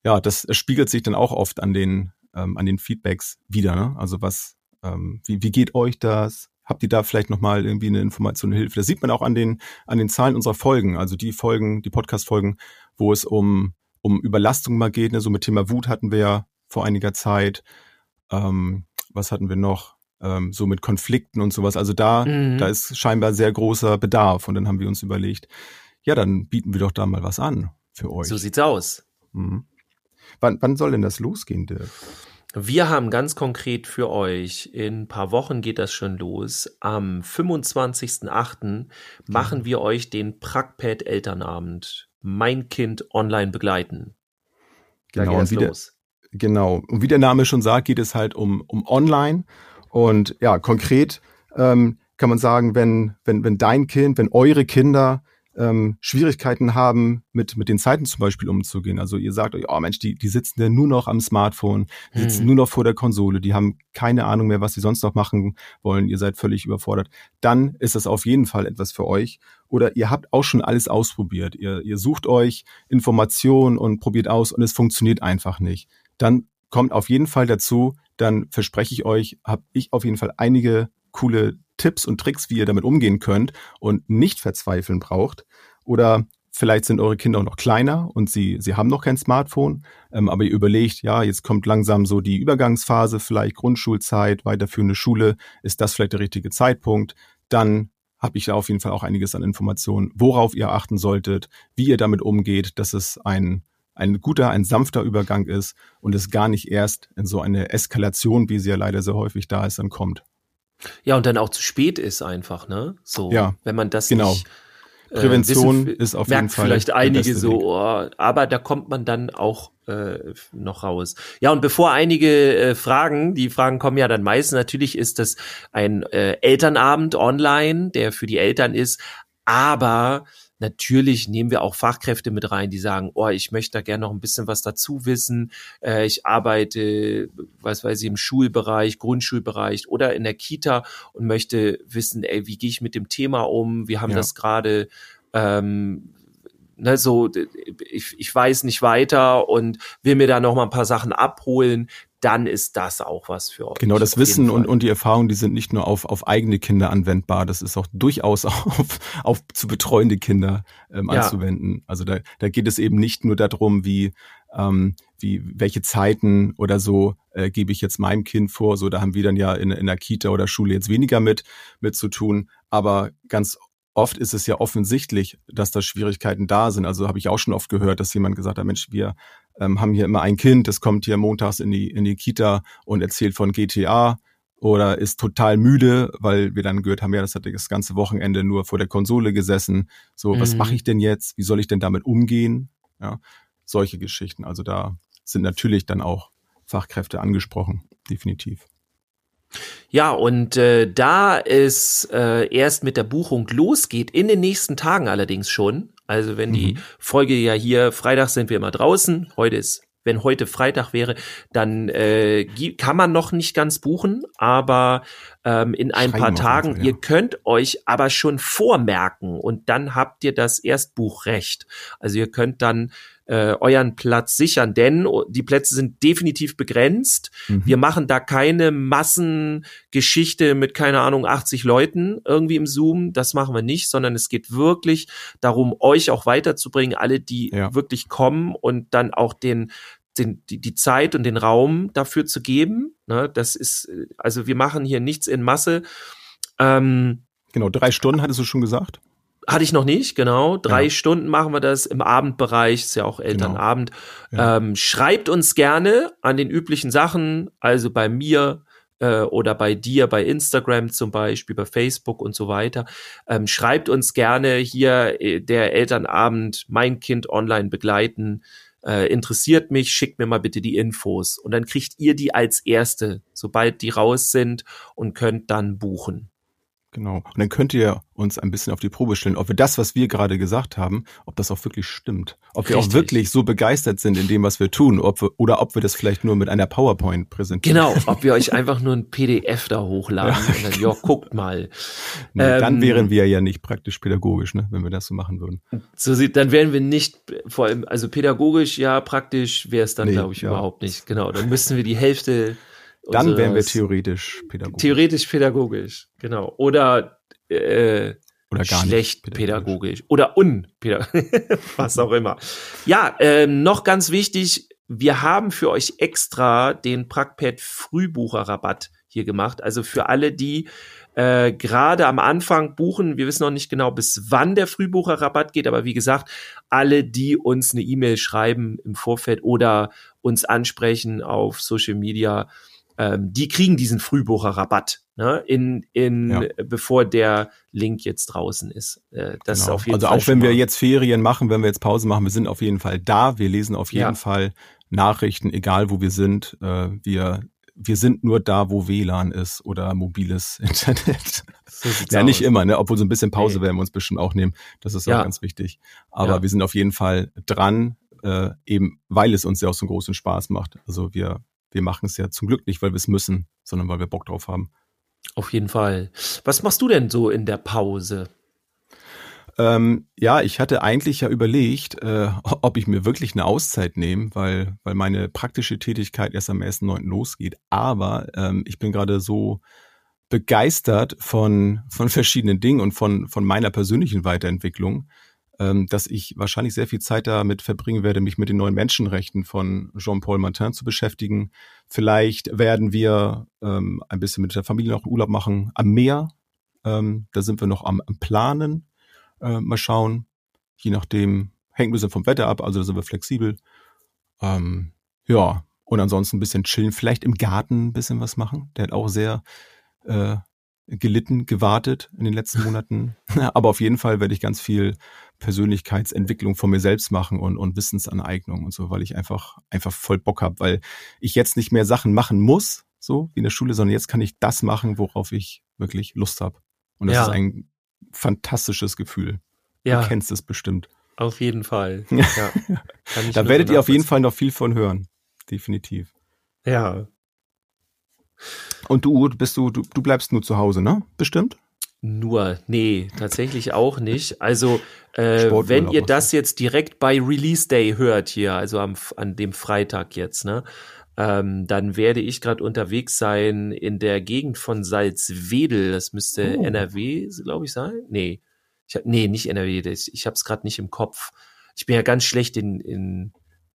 Speaker 2: ja, das, das spiegelt sich dann auch oft an den, ähm, an den Feedbacks wieder. Ne? Also was, ähm, wie, wie geht euch das? Habt ihr da vielleicht nochmal irgendwie eine Information, eine Hilfe? Das sieht man auch an den, an den Zahlen unserer Folgen, also die Folgen, die Podcast-Folgen, wo es um, um Überlastung mal geht. Ne? So mit Thema Wut hatten wir ja vor einiger Zeit. Ähm, was hatten wir noch? ähm, so mit Konflikten und sowas. Also da, mhm. da ist scheinbar sehr großer Bedarf. Und dann haben wir uns überlegt, ja, dann bieten wir doch da mal was an für euch.
Speaker 3: So sieht's aus.
Speaker 2: Mhm. Wann, wann soll denn das losgehen, Dirk?
Speaker 3: Wir haben ganz konkret für euch, in ein paar Wochen geht das schon los, am 25.08. machen wir euch den Prackpad Elternabend Mein Kind online begleiten.
Speaker 2: Da genau, und wie der, genau. Und wie der Name schon sagt, geht es halt um, um online und ja, konkret ähm, kann man sagen, wenn, wenn, wenn dein Kind, wenn eure Kinder ähm, Schwierigkeiten haben, mit, mit den Zeiten zum Beispiel umzugehen. Also ihr sagt euch, oh Mensch, die, die sitzen ja nur noch am Smartphone, die sitzen hm. nur noch vor der Konsole, die haben keine Ahnung mehr, was sie sonst noch machen wollen, ihr seid völlig überfordert. Dann ist das auf jeden Fall etwas für euch. Oder ihr habt auch schon alles ausprobiert. Ihr, ihr sucht euch Informationen und probiert aus und es funktioniert einfach nicht. Dann kommt auf jeden Fall dazu, dann verspreche ich euch, habe ich auf jeden Fall einige coole Tipps und Tricks, wie ihr damit umgehen könnt und nicht verzweifeln braucht. Oder vielleicht sind eure Kinder auch noch kleiner und sie, sie haben noch kein Smartphone, ähm, aber ihr überlegt, ja, jetzt kommt langsam so die Übergangsphase, vielleicht Grundschulzeit, weiterführende Schule, ist das vielleicht der richtige Zeitpunkt? Dann habe ich da auf jeden Fall auch einiges an Informationen, worauf ihr achten solltet, wie ihr damit umgeht, dass es ein ein guter, ein sanfter Übergang ist und es gar nicht erst in so eine Eskalation, wie sie ja leider sehr häufig da ist, dann kommt.
Speaker 3: Ja, und dann auch zu spät ist einfach, ne? So, ja, wenn man das
Speaker 2: genau.
Speaker 3: nicht
Speaker 2: äh, Prävention wissen, ist auf jeden Fall.
Speaker 3: vielleicht einige so, oh, aber da kommt man dann auch äh, noch raus. Ja, und bevor einige äh, fragen, die Fragen kommen ja dann meistens, natürlich ist das ein äh, Elternabend online, der für die Eltern ist, aber Natürlich nehmen wir auch Fachkräfte mit rein, die sagen, oh, ich möchte da gerne noch ein bisschen was dazu wissen. Äh, ich arbeite, was weiß ich, im Schulbereich, Grundschulbereich oder in der Kita und möchte wissen, ey, wie gehe ich mit dem Thema um? Wir haben ja. das gerade ähm, ne, so, ich, ich weiß nicht weiter und will mir da noch mal ein paar Sachen abholen, dann ist das auch was für euch.
Speaker 2: Genau, das Wissen und, und die Erfahrung, die sind nicht nur auf, auf eigene Kinder anwendbar, das ist auch durchaus *laughs* auf, auf zu betreuende Kinder ähm, ja. anzuwenden. Also da, da geht es eben nicht nur darum, wie, ähm, wie welche Zeiten oder so äh, gebe ich jetzt meinem Kind vor. So, da haben wir dann ja in, in der Kita oder Schule jetzt weniger mit, mit zu tun. Aber ganz oft ist es ja offensichtlich, dass da Schwierigkeiten da sind. Also habe ich auch schon oft gehört, dass jemand gesagt hat, Mensch, wir ähm, haben hier immer ein Kind, das kommt hier montags in die, in die Kita und erzählt von GTA oder ist total müde, weil wir dann gehört haben, ja, das hat das ganze Wochenende nur vor der Konsole gesessen. So, mhm. was mache ich denn jetzt? Wie soll ich denn damit umgehen? Ja, solche Geschichten. Also da sind natürlich dann auch Fachkräfte angesprochen, definitiv.
Speaker 3: Ja, und äh, da es äh, erst mit der Buchung losgeht, in den nächsten Tagen allerdings schon, also wenn mhm. die Folge ja hier, Freitag sind wir immer draußen, heute ist, wenn heute Freitag wäre, dann äh, kann man noch nicht ganz buchen, aber ähm, in ein Schreiben paar Tagen, Fall, ja. ihr könnt euch aber schon vormerken und dann habt ihr das Erstbuchrecht. Also ihr könnt dann äh, euren Platz sichern, denn die Plätze sind definitiv begrenzt. Mhm. Wir machen da keine Massengeschichte mit, keine Ahnung, 80 Leuten irgendwie im Zoom. Das machen wir nicht, sondern es geht wirklich darum, euch auch weiterzubringen, alle, die ja. wirklich kommen und dann auch den den, die, die Zeit und den Raum dafür zu geben. Ne, das ist, also wir machen hier nichts in Masse.
Speaker 2: Ähm, genau, drei Stunden hattest du schon gesagt.
Speaker 3: Hatte ich noch nicht, genau. Drei ja. Stunden machen wir das im Abendbereich, ist ja auch Elternabend. Genau. Ja. Ähm, schreibt uns gerne an den üblichen Sachen, also bei mir äh, oder bei dir, bei Instagram zum Beispiel, bei Facebook und so weiter. Ähm, schreibt uns gerne hier äh, der Elternabend, mein Kind online begleiten. Äh, interessiert mich, schickt mir mal bitte die Infos. Und dann kriegt ihr die als erste, sobald die raus sind und könnt dann buchen.
Speaker 2: Genau. Und dann könnt ihr uns ein bisschen auf die Probe stellen, ob wir das, was wir gerade gesagt haben, ob das auch wirklich stimmt. Ob wir auch wirklich so begeistert sind in dem, was wir tun, ob wir, oder ob wir das vielleicht nur mit einer PowerPoint präsentieren.
Speaker 3: Genau, *laughs* ob wir euch einfach nur ein PDF da hochladen ja, und dann, ja, guckt mal.
Speaker 2: Nee, ähm, dann wären wir ja nicht praktisch pädagogisch, ne, wenn wir das so machen würden.
Speaker 3: So sieht, dann wären wir nicht, vor allem, also pädagogisch, ja, praktisch wäre es dann, nee, glaube ich, ja. überhaupt nicht. Genau, dann müssten wir die Hälfte
Speaker 2: dann wären wir theoretisch
Speaker 3: pädagogisch. Theoretisch pädagogisch, genau. Oder, äh, oder gar schlecht nicht pädagogisch. pädagogisch. Oder unpädagogisch. *laughs* Was auch immer. Ja, ähm, noch ganz wichtig, wir haben für euch extra den Prackpad Frühbucherrabatt hier gemacht. Also für alle, die äh, gerade am Anfang buchen. Wir wissen noch nicht genau, bis wann der Frühbucherrabatt geht, aber wie gesagt, alle, die uns eine E-Mail schreiben im Vorfeld oder uns ansprechen auf Social Media, ähm, die kriegen diesen Frühbucherrabatt, ne, in, in, ja. bevor der Link jetzt draußen ist. Äh, das genau. ist auf jeden
Speaker 2: also
Speaker 3: Fall.
Speaker 2: Also auch wenn wir jetzt Ferien machen, wenn wir jetzt Pause machen, wir sind auf jeden Fall da. Wir lesen auf jeden ja. Fall Nachrichten, egal wo wir sind. Äh, wir wir sind nur da, wo WLAN ist oder mobiles *laughs* Internet. So ja, nicht immer, ne? Obwohl so ein bisschen Pause nee. werden wir uns bestimmt auch nehmen. Das ist ja. auch ganz wichtig. Aber ja. wir sind auf jeden Fall dran, äh, eben weil es uns ja auch so einen großen Spaß macht. Also wir wir machen es ja zum Glück nicht, weil wir es müssen, sondern weil wir Bock drauf haben.
Speaker 3: Auf jeden Fall. Was machst du denn so in der Pause?
Speaker 2: Ähm, ja, ich hatte eigentlich ja überlegt, äh, *laughs* ob ich mir wirklich eine Auszeit nehme, weil, weil meine praktische Tätigkeit erst am 1.9. losgeht. Aber ähm, ich bin gerade so begeistert von, von verschiedenen Dingen und von, von meiner persönlichen Weiterentwicklung, dass ich wahrscheinlich sehr viel Zeit damit verbringen werde, mich mit den neuen Menschenrechten von Jean-Paul Martin zu beschäftigen. Vielleicht werden wir ähm, ein bisschen mit der Familie noch Urlaub machen am Meer. Ähm, da sind wir noch am, am Planen. Äh, mal schauen. Je nachdem, hängt ein bisschen vom Wetter ab, also da sind wir flexibel. Ähm, ja, und ansonsten ein bisschen chillen, vielleicht im Garten ein bisschen was machen. Der hat auch sehr äh, gelitten, gewartet in den letzten Monaten. *laughs* Aber auf jeden Fall werde ich ganz viel Persönlichkeitsentwicklung von mir selbst machen und, und Wissensaneignung und so, weil ich einfach, einfach voll Bock habe, weil ich jetzt nicht mehr Sachen machen muss, so wie in der Schule, sondern jetzt kann ich das machen, worauf ich wirklich Lust habe. Und das ja. ist ein fantastisches Gefühl. Ja. Du kennst es bestimmt.
Speaker 3: Auf jeden Fall. *laughs*
Speaker 2: Ja. da werdet ihr auf jeden Fall noch viel von hören. Definitiv.
Speaker 3: Ja.
Speaker 2: Und du, bist du, du, du bleibst nur zu Hause, ne? Bestimmt?
Speaker 3: Nur, nee, tatsächlich auch nicht. Also, äh, wenn ihr das jetzt direkt bei Release Day hört hier, also am, an dem Freitag jetzt, ne, ähm, dann werde ich gerade unterwegs sein in der Gegend von Salzwedel. Das müsste oh. NRW, glaube ich, sein. Nee, ich hab, nee, nicht NRW. Ich, ich habe es gerade nicht im Kopf. Ich bin ja ganz schlecht in, in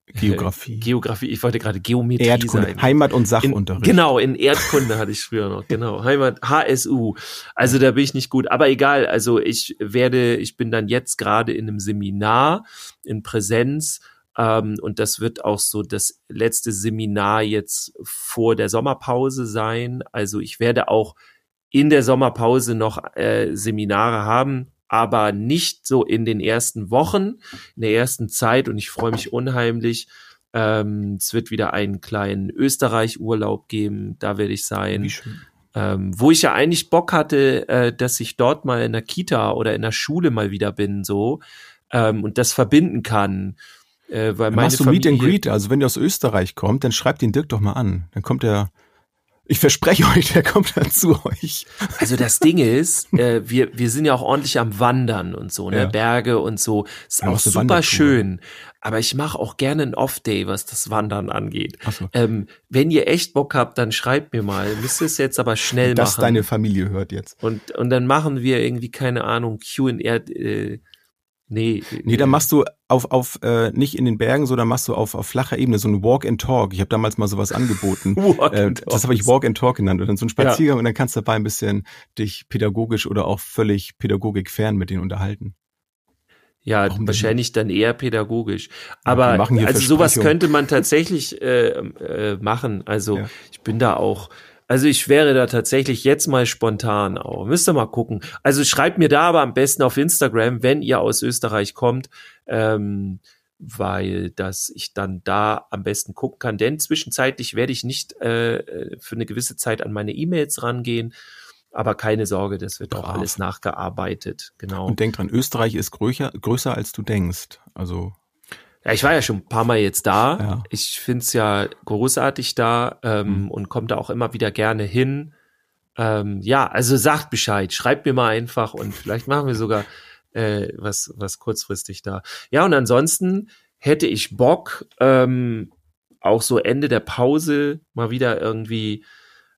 Speaker 2: Geografie. *laughs*
Speaker 3: Geografie, ich wollte gerade Geometrie
Speaker 2: Erdkunde,
Speaker 3: sein.
Speaker 2: Heimat- und Sachunterricht.
Speaker 3: In, genau, in Erdkunde hatte ich früher noch, genau. Heimat, HSU. Also da bin ich nicht gut, aber egal, also ich werde, ich bin dann jetzt gerade in einem Seminar in Präsenz ähm, und das wird auch so das letzte Seminar jetzt vor der Sommerpause sein. Also ich werde auch in der Sommerpause noch äh, Seminare haben, aber nicht so in den ersten Wochen, in der ersten Zeit und ich freue mich unheimlich. Ähm, es wird wieder einen kleinen Österreich-Urlaub geben, da werde ich sein. Ähm, wo ich ja eigentlich Bock hatte, äh, dass ich dort mal in der Kita oder in der Schule mal wieder bin, so ähm, und das verbinden kann.
Speaker 2: Äh, weil meine machst du Familie, Meet and Greet, also wenn ihr aus Österreich kommt, dann schreibt den Dirk doch mal an. Dann kommt er ich verspreche euch, der kommt dann zu euch.
Speaker 3: Also das Ding ist, äh, wir, wir sind ja auch ordentlich am Wandern und so, ne? Ja. Berge und so. Ist ja, auch super schön. Aber ich mache auch gerne ein Off-Day, was das Wandern angeht. So. ähm, wenn ihr echt Bock habt, dann schreibt mir mal. Müsst ihr es jetzt aber schnell
Speaker 2: das
Speaker 3: machen.
Speaker 2: Dass deine Familie hört jetzt.
Speaker 3: Und, und dann machen wir irgendwie, keine Ahnung, Q&R, äh, Nee.
Speaker 2: Nee, dann machst du auf, auf äh, nicht in den Bergen, sondern machst du auf, auf flacher Ebene so ein Walk and Talk. Ich habe damals mal sowas angeboten. *laughs* Walk äh, das habe ich Walk and Talk genannt. Und dann so ein Spaziergang ja. und dann kannst du dabei ein bisschen dich pädagogisch oder auch völlig pädagogik fern mit denen unterhalten.
Speaker 3: Ja, wahrscheinlich dann eher pädagogisch. Aber ja, also sowas könnte man tatsächlich äh, äh, machen. Also ja. ich bin da auch also ich wäre da tatsächlich jetzt mal spontan auch. Müsst ihr mal gucken. Also schreibt mir da aber am besten auf Instagram, wenn ihr aus Österreich kommt, ähm, weil dass ich dann da am besten gucken kann. Denn zwischenzeitlich werde ich nicht äh, für eine gewisse Zeit an meine E-Mails rangehen. Aber keine Sorge, das wird Brav. auch alles nachgearbeitet. Genau.
Speaker 2: Und denk dran, Österreich ist größer, größer als du denkst. Also
Speaker 3: ja, ich war ja schon ein paar Mal jetzt da. Ja. Ich find's ja großartig da ähm, mhm. und komme da auch immer wieder gerne hin. Ähm, ja, also sagt Bescheid, schreibt mir mal einfach und vielleicht machen wir sogar äh, was, was kurzfristig da. Ja, und ansonsten hätte ich Bock, ähm, auch so Ende der Pause mal wieder irgendwie,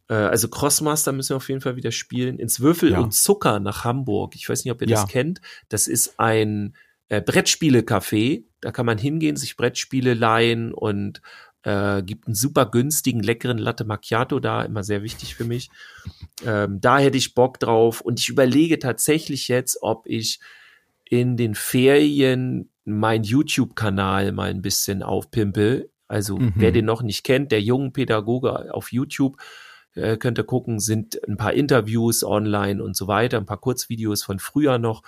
Speaker 3: äh, also Crossmaster müssen wir auf jeden Fall wieder spielen, ins Würfel ja. und Zucker nach Hamburg. Ich weiß nicht, ob ihr ja. das kennt. Das ist ein äh, Brettspiele-Café. Da kann man hingehen, sich Brettspiele leihen und äh, gibt einen super günstigen, leckeren Latte Macchiato da, immer sehr wichtig für mich. Ähm, da hätte ich Bock drauf. Und ich überlege tatsächlich jetzt, ob ich in den Ferien mein YouTube-Kanal mal ein bisschen aufpimpe. Also mhm. wer den noch nicht kennt, der jungen Pädagoge auf YouTube, äh, könnt ihr gucken, sind ein paar Interviews online und so weiter, ein paar Kurzvideos von früher noch.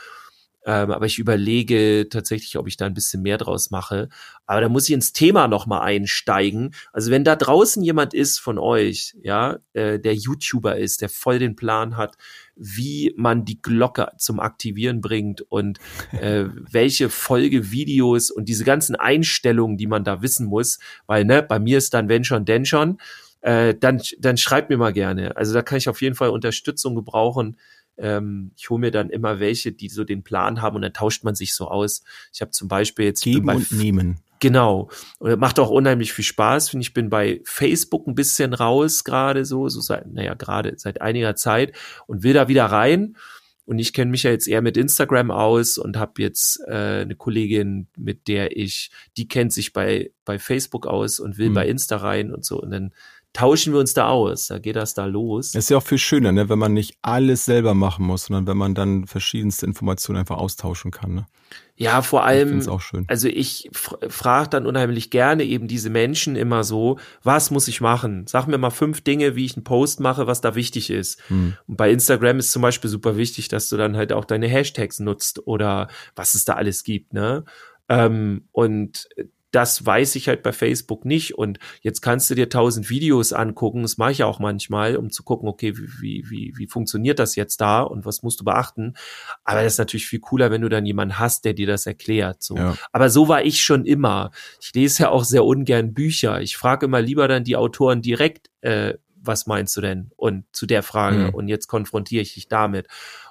Speaker 3: Ähm, aber ich überlege tatsächlich, ob ich da ein bisschen mehr draus mache. Aber da muss ich ins Thema nochmal einsteigen. Also wenn da draußen jemand ist von euch, ja, äh, der YouTuber ist, der voll den Plan hat, wie man die Glocke zum Aktivieren bringt und äh, *laughs* welche Folgevideos und diese ganzen Einstellungen, die man da wissen muss, weil ne, bei mir ist dann wenn schon, denn schon, äh, dann, dann schreibt mir mal gerne. Also da kann ich auf jeden Fall Unterstützung gebrauchen. Ähm, ich hole mir dann immer welche, die so den Plan haben und dann tauscht man sich so aus. Ich habe zum Beispiel jetzt
Speaker 2: geben und nehmen.
Speaker 3: Genau. Und macht auch unheimlich viel Spaß. Finde ich bin bei Facebook ein bisschen raus gerade so, so seit, naja, gerade seit einiger Zeit und will da wieder rein. Und ich kenne mich ja jetzt eher mit Instagram aus und habe jetzt äh, eine Kollegin, mit der ich, die kennt sich bei, bei Facebook aus und will hm. bei Insta rein und so. Und dann tauschen wir uns da aus. Da geht das da los.
Speaker 2: Ist ja auch viel schöner, ne? wenn man nicht alles selber machen muss, sondern wenn man dann verschiedenste Informationen einfach austauschen kann. Ne?
Speaker 3: Ja, vor allem, ich auch schön. also ich frage dann unheimlich gerne eben diese Menschen immer so, was muss ich machen? Sag mir mal fünf Dinge, wie ich einen Post mache, was da wichtig ist. Hm. Und bei Instagram ist zum Beispiel super wichtig, dass du dann halt auch deine Hashtags nutzt oder was es da alles gibt, ne? Ähm, und das weiß ich halt bei Facebook nicht. Und jetzt kannst du dir tausend Videos angucken. Das mache ich auch manchmal, um zu gucken, okay, wie, wie, wie funktioniert das jetzt da und was musst du beachten. Aber das ist natürlich viel cooler, wenn du dann jemanden hast, der dir das erklärt. So. Ja. Aber so war ich schon immer. Ich lese ja auch sehr ungern Bücher. Ich frage immer lieber dann die Autoren direkt, äh, was meinst du denn? Und zu der Frage
Speaker 2: Mhm.
Speaker 3: und jetzt konfrontiere ich dich damit.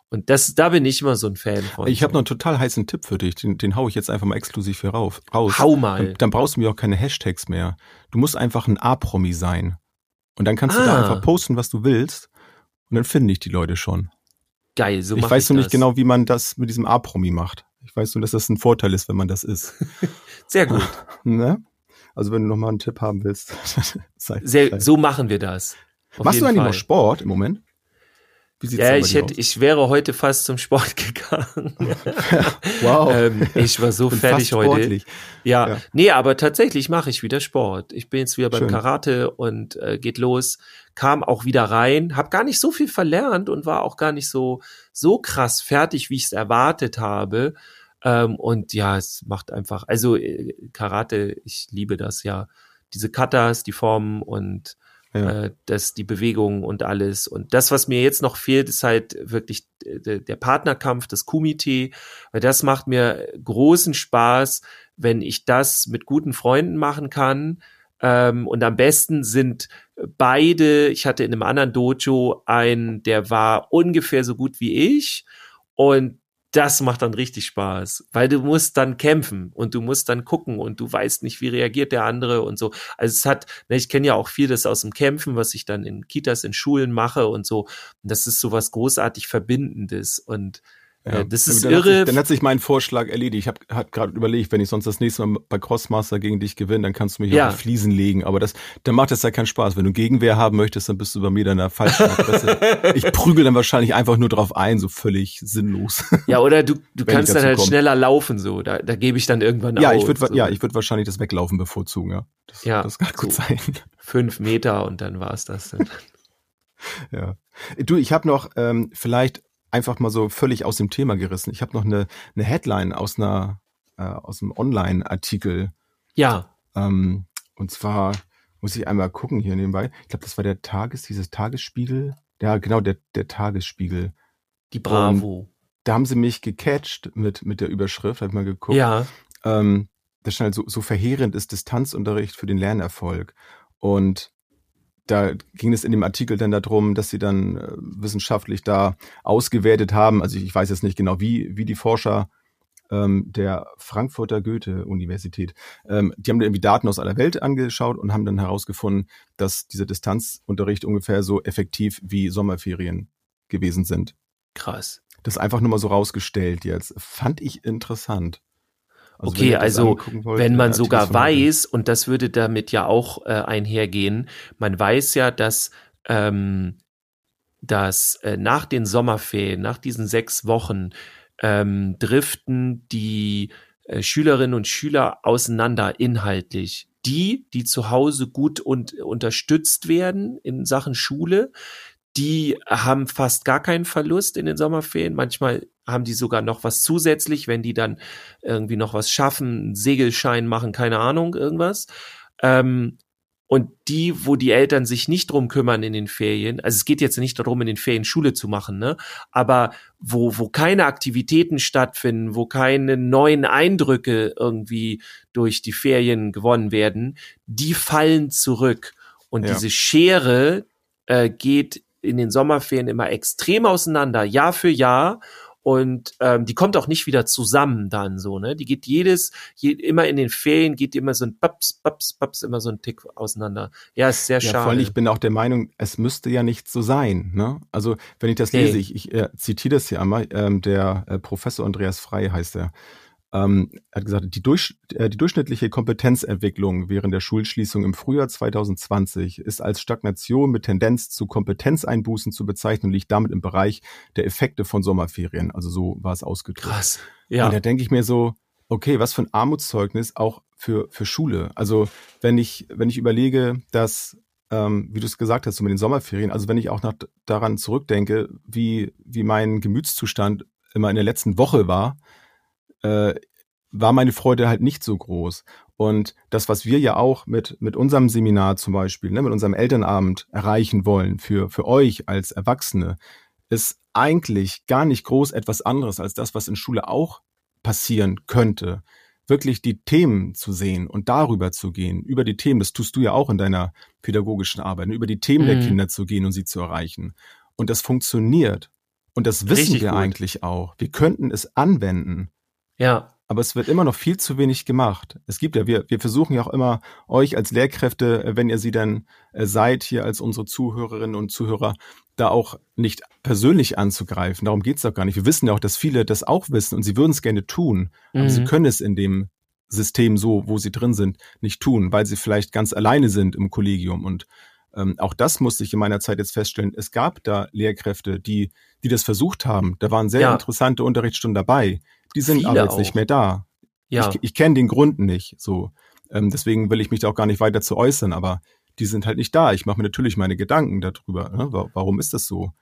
Speaker 3: Und das, da bin ich immer so ein Fan von.
Speaker 2: Ich habe noch einen total heißen Tipp für dich. Den, den hau ich jetzt einfach mal exklusiv hier rauf, raus.
Speaker 3: Hau mal.
Speaker 2: Dann, dann brauchst du mir auch keine Hashtags mehr. Du musst einfach ein A-Promi sein. Und dann kannst du da
Speaker 3: Ah.
Speaker 2: einfach posten, was du willst. Und dann finden dich die Leute schon.
Speaker 3: Geil, so
Speaker 2: ich weiß
Speaker 3: ich
Speaker 2: nur nicht genau, wie man das mit diesem A-Promi macht. Ich weiß nur, dass das ein Vorteil ist, wenn man das ist. *laughs*
Speaker 3: Sehr gut. *laughs*
Speaker 2: ne? Also wenn du noch mal einen Tipp haben willst. *laughs* sei
Speaker 3: Sehr, so machen wir das. Auf
Speaker 2: Machst du eigentlich
Speaker 3: Fall.
Speaker 2: noch Sport im Moment? Wie sieht's
Speaker 3: Ja, ich hätte,
Speaker 2: aus?
Speaker 3: ich wäre heute fast zum Sport *laughs* gegangen. *laughs*
Speaker 2: Wow.
Speaker 3: ähm, ich war so
Speaker 2: Bin
Speaker 3: fertig
Speaker 2: fast
Speaker 3: heute.
Speaker 2: sportlich.
Speaker 3: Ja,
Speaker 2: Ja.
Speaker 3: nee, aber tatsächlich mache ich wieder Sport. Ich bin jetzt wieder beim
Speaker 2: Schön.
Speaker 3: Karate und äh, geht los. Kam auch wieder rein, habe gar nicht so viel verlernt und war auch gar nicht so so krass fertig, wie ich es erwartet habe. Ähm, und ja, es macht einfach, also äh, Karate, ich liebe das ja. Diese Katas, die Formen und
Speaker 2: Ja.
Speaker 3: äh, das, die Bewegung und alles. Und das, was mir jetzt noch fehlt, ist halt wirklich äh, der Partnerkampf, das Kumite, weil das macht mir großen Spaß, wenn ich das mit guten Freunden machen kann. Ähm, und am besten sind beide, ich hatte in einem anderen Dojo einen, der war ungefähr so gut wie ich. Und das macht dann richtig Spaß, weil du musst dann kämpfen und du musst dann gucken und du weißt nicht, wie reagiert der andere und so. Also es hat, ne, ich kenne ja auch vieles aus dem Kämpfen, was ich dann in Kitas, in Schulen mache und so. Und das ist so was großartig Verbindendes und
Speaker 2: Ja.
Speaker 3: äh, das ist
Speaker 2: dann Hat
Speaker 3: irre.
Speaker 2: sich, dann hat sich mein Vorschlag erledigt. Ich habe hab gerade überlegt, wenn ich sonst das nächste Mal bei Crossmaster gegen dich gewinne, dann kannst du mich
Speaker 3: Ja.
Speaker 2: auf die Fliesen legen. Aber das, dann macht das ja keinen Spaß. Wenn du Gegenwehr haben möchtest, dann bist du bei mir dann der falschen Adresse. *laughs* ich prügel dann wahrscheinlich einfach nur drauf ein, so völlig sinnlos.
Speaker 3: Ja, oder du, du kannst dann halt
Speaker 2: komme.
Speaker 3: schneller laufen, so. Da, da gebe ich dann irgendwann
Speaker 2: ja,
Speaker 3: auf.
Speaker 2: ich würde,
Speaker 3: so.
Speaker 2: ja, ich würde wahrscheinlich das Weglaufen bevorzugen. Ja, das,
Speaker 3: Ja,
Speaker 2: das kann gut
Speaker 3: so.
Speaker 2: sein.
Speaker 3: Fünf Meter und dann war's das. Dann. *laughs*
Speaker 2: Ja. Du, ich habe noch ähm, vielleicht einfach mal so völlig aus dem Thema gerissen. Ich habe noch eine, eine Headline aus einer äh, aus einem Online-Artikel.
Speaker 3: ja,
Speaker 2: Ähm, und zwar muss ich einmal gucken hier nebenbei. Ich glaube, das war der Tages, dieses Tagesspiegel. Ja, genau, der, der Tagesspiegel.
Speaker 3: die Bravo.
Speaker 2: Da haben sie mich gecatcht mit, mit der Überschrift, habe ich mal geguckt.
Speaker 3: ja,
Speaker 2: ähm, das stand halt so, so verheerend ist Distanzunterricht für den Lernerfolg. Und da ging es in dem Artikel dann darum, dass sie dann äh, wissenschaftlich da ausgewertet haben. Also ich, ich weiß jetzt nicht genau, wie, wie die Forscher ähm, der Frankfurter Goethe-Universität, ähm, die haben da irgendwie Daten aus aller Welt angeschaut und haben dann herausgefunden, dass dieser Distanzunterricht ungefähr so effektiv wie Sommerferien gewesen sind.
Speaker 3: krass.
Speaker 2: Das einfach nur mal so rausgestellt jetzt. Fand ich interessant. Wenn
Speaker 3: Okay, also,
Speaker 2: wollt,
Speaker 3: Wenn man sogar weiß, und das würde damit ja auch äh, einhergehen, man weiß ja, dass, ähm, dass äh, nach den Sommerferien, nach diesen sechs Wochen, ähm, driften die äh, Schülerinnen und Schüler auseinander inhaltlich. Die, die zu Hause gut und unterstützt werden in Sachen Schule, die haben fast gar keinen Verlust in den Sommerferien. Manchmal haben die sogar noch was zusätzlich, wenn die dann irgendwie noch was schaffen, einen Segelschein machen, keine Ahnung, irgendwas. Ähm, und die, wo die Eltern sich nicht drum kümmern in den Ferien, also es geht jetzt nicht darum, in den Ferien Schule zu machen, ne? Aber wo, wo keine Aktivitäten stattfinden, wo keine neuen Eindrücke irgendwie durch die Ferien gewonnen werden, die fallen zurück. Und
Speaker 2: Ja.
Speaker 3: diese Schere äh, geht in den Sommerferien immer extrem auseinander, Jahr für Jahr. Und ähm, die kommt auch nicht wieder zusammen dann so, ne? Die geht jedes, je, immer in den Ferien geht immer so ein Paps, Paps, Paps, immer so ein Tick auseinander. Ja, ist sehr
Speaker 2: Ja,
Speaker 3: schade.
Speaker 2: vor allem, ich bin auch der Meinung, es müsste ja nicht so sein. Ne? Also wenn ich das
Speaker 3: Nee.
Speaker 2: lese, ich, ich äh, zitiere das hier einmal, ähm, der äh, Professor Andreas Frei heißt er, ähm, hat gesagt, die, durch, äh, die durchschnittliche Kompetenzentwicklung während der Schulschließung im Frühjahr 2020 ist als Stagnation mit Tendenz zu Kompetenzeinbußen zu bezeichnen und liegt damit im Bereich der Effekte von Sommerferien. Also so war es ausgedrückt.
Speaker 3: Krass. Ja.
Speaker 2: Und da denke ich mir so, okay, was für ein Armutszeugnis auch für, für Schule. Also wenn ich, wenn ich überlege, dass, ähm, wie du es gesagt hast, so mit den Sommerferien, also wenn ich auch noch daran zurückdenke, wie, wie mein Gemütszustand immer in der letzten Woche war, äh, war meine Freude halt nicht so groß. Und das, was wir ja auch mit, mit unserem Seminar zum Beispiel, ne, mit unserem Elternabend erreichen wollen für, für euch als Erwachsene, ist eigentlich gar nicht groß etwas anderes als das, was in Schule auch passieren könnte. wirklich die Themen zu sehen und darüber zu gehen, über die Themen, das tust du ja auch in deiner pädagogischen Arbeit, über die Themen mhm. der Kinder zu gehen und sie zu erreichen. Und das funktioniert. Und das wissen Richtig wir gut. eigentlich auch. Wir könnten es anwenden.
Speaker 3: Ja.
Speaker 2: Aber es wird immer noch viel zu wenig gemacht. Es gibt ja, wir, wir versuchen ja auch immer, euch als Lehrkräfte, äh, wenn ihr sie dann äh, seid, hier als unsere Zuhörerinnen und Zuhörer, da auch nicht persönlich anzugreifen. Darum geht's doch gar nicht. Wir wissen ja auch, dass viele das auch wissen und sie würden es gerne tun, aber mhm. sie können es in dem System so, wo sie drin sind, nicht tun, weil sie vielleicht ganz alleine sind im Kollegium. Und ähm, auch das musste ich in meiner Zeit jetzt feststellen. Es gab da Lehrkräfte, die, die das versucht haben. Da waren sehr ja. interessante Unterrichtsstunden dabei. Die sind Viele aber jetzt auch. nicht mehr da. Ja. Ich, ich kenne den Grund nicht. So, ähm, deswegen will ich mich da auch gar nicht weiter zu äußern. Aber die sind halt nicht da. Ich mache mir natürlich meine Gedanken darüber. Ne? Warum ist das so?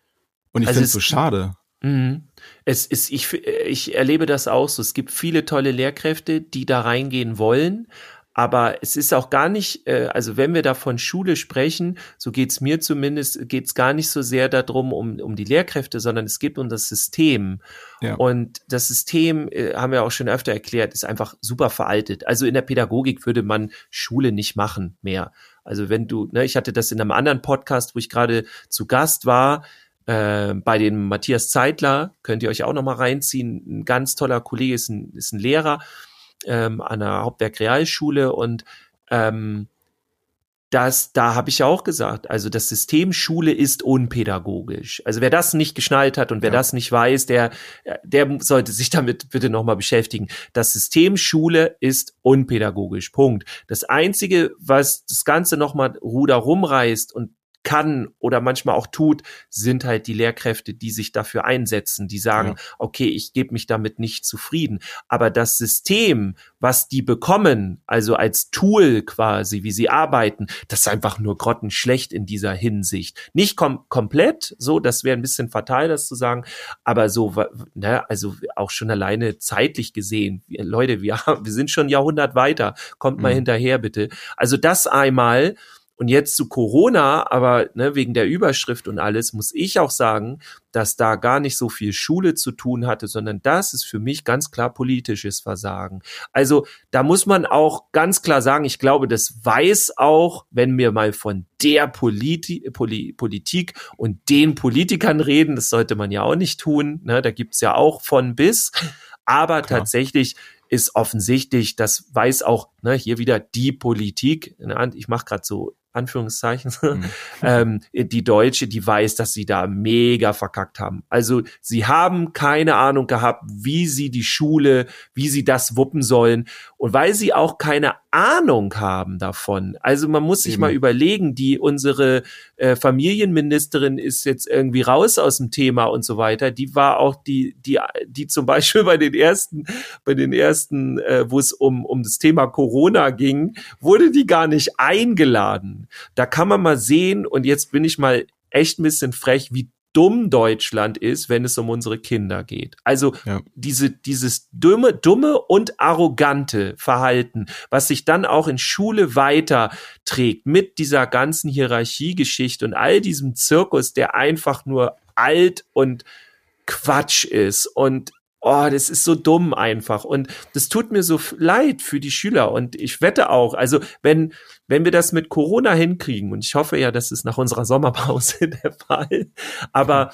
Speaker 2: Und ich also finde es so schade.
Speaker 3: Mhm. Es ist, ich, ich erlebe das auch so. Es gibt viele tolle Lehrkräfte, die da reingehen wollen. Aber es ist auch gar nicht, äh, also wenn wir da von Schule sprechen, so geht's mir zumindest, geht's gar nicht so sehr darum, um, um die Lehrkräfte, sondern es geht um das System. Ja. Und das System, äh, haben wir auch schon öfter erklärt, ist einfach super veraltet. Also in der Pädagogik würde man Schule nicht machen mehr. Also wenn du, ne, ich hatte das in einem anderen Podcast, wo ich gerade zu Gast war, äh, bei dem Matthias Zeitler, könnt ihr euch auch noch mal reinziehen. Ein ganz toller Kollege, ist ein, ist ein Lehrer ähm, an der Hauptwerk Realschule und ähm, das, da habe ich ja auch gesagt, also das System Schule ist unpädagogisch. Also wer das nicht geschnallt hat und wer ja. das nicht weiß, der, der sollte sich damit bitte nochmal beschäftigen. Das System Schule ist unpädagogisch. Punkt. Das Einzige, was das Ganze nochmal ruder rumreißt und kann oder manchmal auch tut, sind halt die Lehrkräfte, die sich dafür einsetzen, die sagen, ja. okay, ich gebe mich damit nicht zufrieden. Aber das System, was die bekommen, also als Tool quasi, wie sie arbeiten, das ist einfach nur grottenschlecht in dieser Hinsicht. Nicht kom komplett, so, das wäre ein bisschen fatal, das zu sagen, aber so, ne, also auch schon alleine zeitlich gesehen, Leute, wir, *laughs* wir sind schon Jahrhundert weiter, kommt mal mhm. hinterher bitte. Also das einmal, und jetzt zu Corona, aber ne, wegen der Überschrift und alles, muss ich auch sagen, dass da gar nicht so viel Schule zu tun hatte, sondern das ist für mich ganz klar politisches Versagen. Also da muss man auch ganz klar sagen, ich glaube, das weiß auch, wenn wir mal von der Politi Poli Politik und den Politikern reden, das sollte man ja auch nicht tun, ne, da gibt's ja auch von bis, aber klar. tatsächlich ist offensichtlich, das weiß auch ne, hier wieder die Politik. Ich mache gerade so Anführungszeichen, *laughs* mhm. ähm, die Deutsche, die weiß, dass sie da mega verkackt haben. Also sie haben keine Ahnung gehabt, wie sie die Schule, wie sie das wuppen sollen. Und weil sie auch keine Ahnung haben davon. Also man muss sich Eben. mal überlegen, die unsere äh, Familienministerin ist jetzt irgendwie raus aus dem Thema und so weiter. Die war auch die, die, die zum Beispiel bei den ersten, bei den ersten, äh, wo es um, um das Thema Corona ging, wurde die gar nicht eingeladen. Da kann man mal sehen, und jetzt bin ich mal echt ein bisschen frech, wie dumm Deutschland ist, wenn es um unsere Kinder geht. Also ja. diese, dieses dumme, dumme und arrogante Verhalten, was sich dann auch in Schule weiterträgt mit dieser ganzen Hierarchiegeschichte und all diesem Zirkus, der einfach nur alt und Quatsch ist und oh, das ist so dumm einfach. Und das tut mir so leid für die Schüler. Und ich wette auch, also wenn, wenn wir das mit Corona hinkriegen, und ich hoffe ja, das ist nach unserer Sommerpause *laughs* der Fall, aber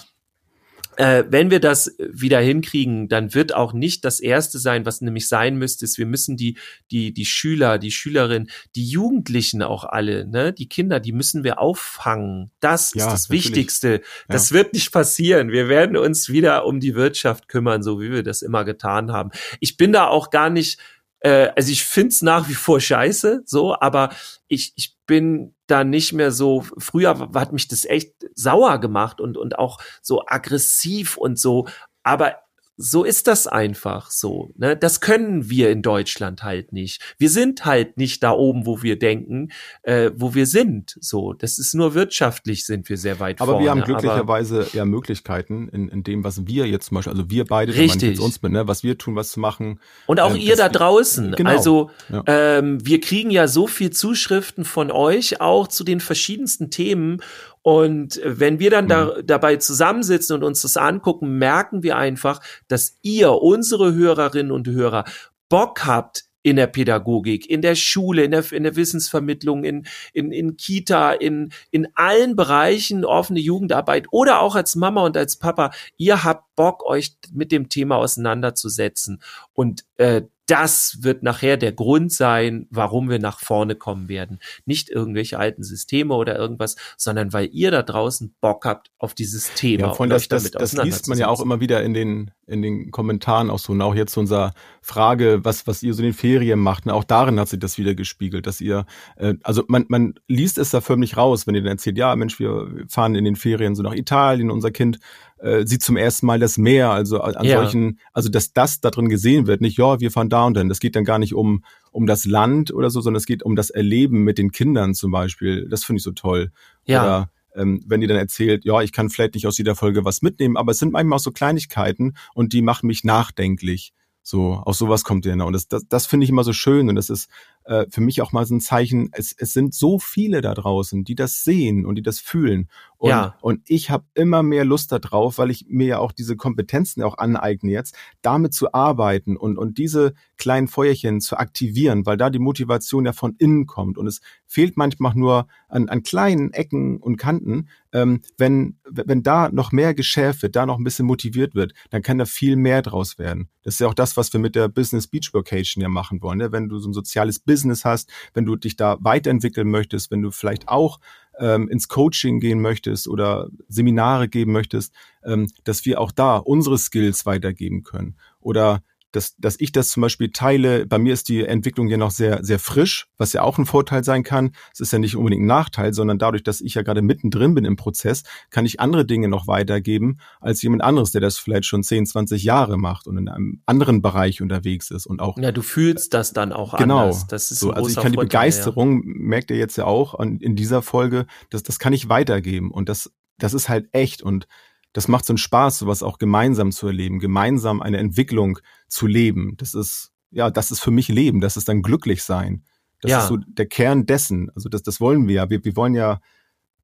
Speaker 3: äh, wenn wir das wieder hinkriegen, dann wird auch nicht das erste sein, was nämlich sein müsste, ist, wir müssen die, die, die Schüler, die Schülerinnen, die Jugendlichen auch alle, ne, die Kinder, die müssen wir auffangen. Das ja, ist das natürlich. Wichtigste. Das ja. wird nicht passieren. Wir werden uns wieder um die Wirtschaft kümmern, so wie wir das immer getan haben. Ich bin da auch gar nicht, äh, also ich find's nach wie vor scheiße, so, aber ich, ich bin da nicht mehr so, früher hat mich das echt sauer gemacht und, und auch so aggressiv und so, aber so ist das einfach so. Ne? Das können wir in Deutschland halt nicht. Wir sind halt nicht da oben, wo wir denken, äh, wo wir sind. So, das ist nur wirtschaftlich sind wir sehr weit
Speaker 2: aber
Speaker 3: vorne.
Speaker 2: Aber wir haben glücklicherweise ja Möglichkeiten in, in dem, was wir jetzt zum Beispiel, also wir beide,
Speaker 3: Richtig.
Speaker 2: uns mit, ne, was wir tun, was zu machen.
Speaker 3: Und auch äh, ihr da draußen. Genau. Also ja. ähm, wir kriegen ja so viel Zuschriften von euch auch zu den verschiedensten Themen und wenn wir dann da, mhm. dabei zusammensitzen und uns das angucken, merken wir einfach, dass ihr, unsere Hörerinnen und Hörer, Bock habt, in der Pädagogik, in der Schule, in der, in der Wissensvermittlung, in, in, in Kita, in, in allen Bereichen offene Jugendarbeit oder auch als Mama und als Papa. Ihr habt Bock, euch mit dem Thema auseinanderzusetzen. Und äh, das wird nachher der Grund sein, warum wir nach vorne kommen werden. Nicht irgendwelche alten Systeme oder irgendwas, sondern weil ihr da draußen Bock habt auf dieses Thema.
Speaker 2: Ja, von das, das, das liest man ja auch immer wieder in den, in den Kommentaren auch so. Und auch jetzt zu unserer Frage, was, was ihr so in den Ferien macht. Ne? Auch darin hat sich das wieder gespiegelt, dass ihr, äh, also man, man liest es da förmlich raus, wenn ihr dann erzählt, ja, Mensch, wir fahren in den Ferien so nach Italien, unser Kind äh, sieht zum ersten Mal das Meer, also an ja. solchen, also dass das da drin gesehen wird, nicht, ja, wir fahren da und dann. Das geht dann gar nicht um, um das Land oder so, sondern es geht um das Erleben mit den Kindern zum Beispiel. Das finde ich so toll.
Speaker 3: Ja.
Speaker 2: Oder ähm, wenn ihr dann erzählt, ja, ich kann vielleicht nicht aus jeder Folge was mitnehmen, aber es sind manchmal auch so Kleinigkeiten und die machen mich nachdenklich. So, aus sowas kommt ihr. Und das, das, das finde ich immer so schön. Und das ist äh, für mich auch mal so ein Zeichen, es, es sind so viele da draußen, die das sehen und die das fühlen. Und,
Speaker 3: ja.
Speaker 2: und ich habe immer mehr Lust darauf, weil ich mir ja auch diese Kompetenzen auch aneigne jetzt, damit zu arbeiten und, und diese kleinen Feuerchen zu aktivieren, weil da die Motivation ja von innen kommt. Und es fehlt manchmal nur an, an kleinen Ecken und Kanten. Ähm, wenn, wenn da noch mehr geschärft wird, da noch ein bisschen motiviert wird, dann kann da viel mehr draus werden. Das ist ja auch das, was wir mit der Business Beach Vocation ja machen wollen. Ne? Wenn du so ein soziales Business hast, wenn du dich da weiterentwickeln möchtest, wenn du vielleicht auch ähm, ins Coaching gehen möchtest oder Seminare geben möchtest, ähm, dass wir auch da unsere Skills weitergeben können. Oder dass, dass ich das zum Beispiel teile. Bei mir ist die Entwicklung ja noch sehr, sehr frisch, was ja auch ein Vorteil sein kann. Es ist ja nicht unbedingt ein Nachteil, sondern dadurch, dass ich ja gerade mittendrin bin im Prozess, kann ich andere Dinge noch weitergeben als jemand anderes, der das vielleicht schon 10, 20 Jahre macht und in einem anderen Bereich unterwegs ist und auch.
Speaker 3: Ja, du fühlst das dann auch
Speaker 2: genau,
Speaker 3: anders.
Speaker 2: Das ist so. Also ich kann die Begeisterung, ja. merkt ihr jetzt ja auch in dieser Folge, das, das kann ich weitergeben und das, das ist halt echt und das macht so einen Spaß, sowas auch gemeinsam zu erleben, gemeinsam eine Entwicklung zu leben. Das ist, ja, das ist für mich Leben, das ist dann glücklich sein. Das
Speaker 3: ja.
Speaker 2: ist so der Kern dessen. Also das, das wollen wir ja. Wir, wir wollen ja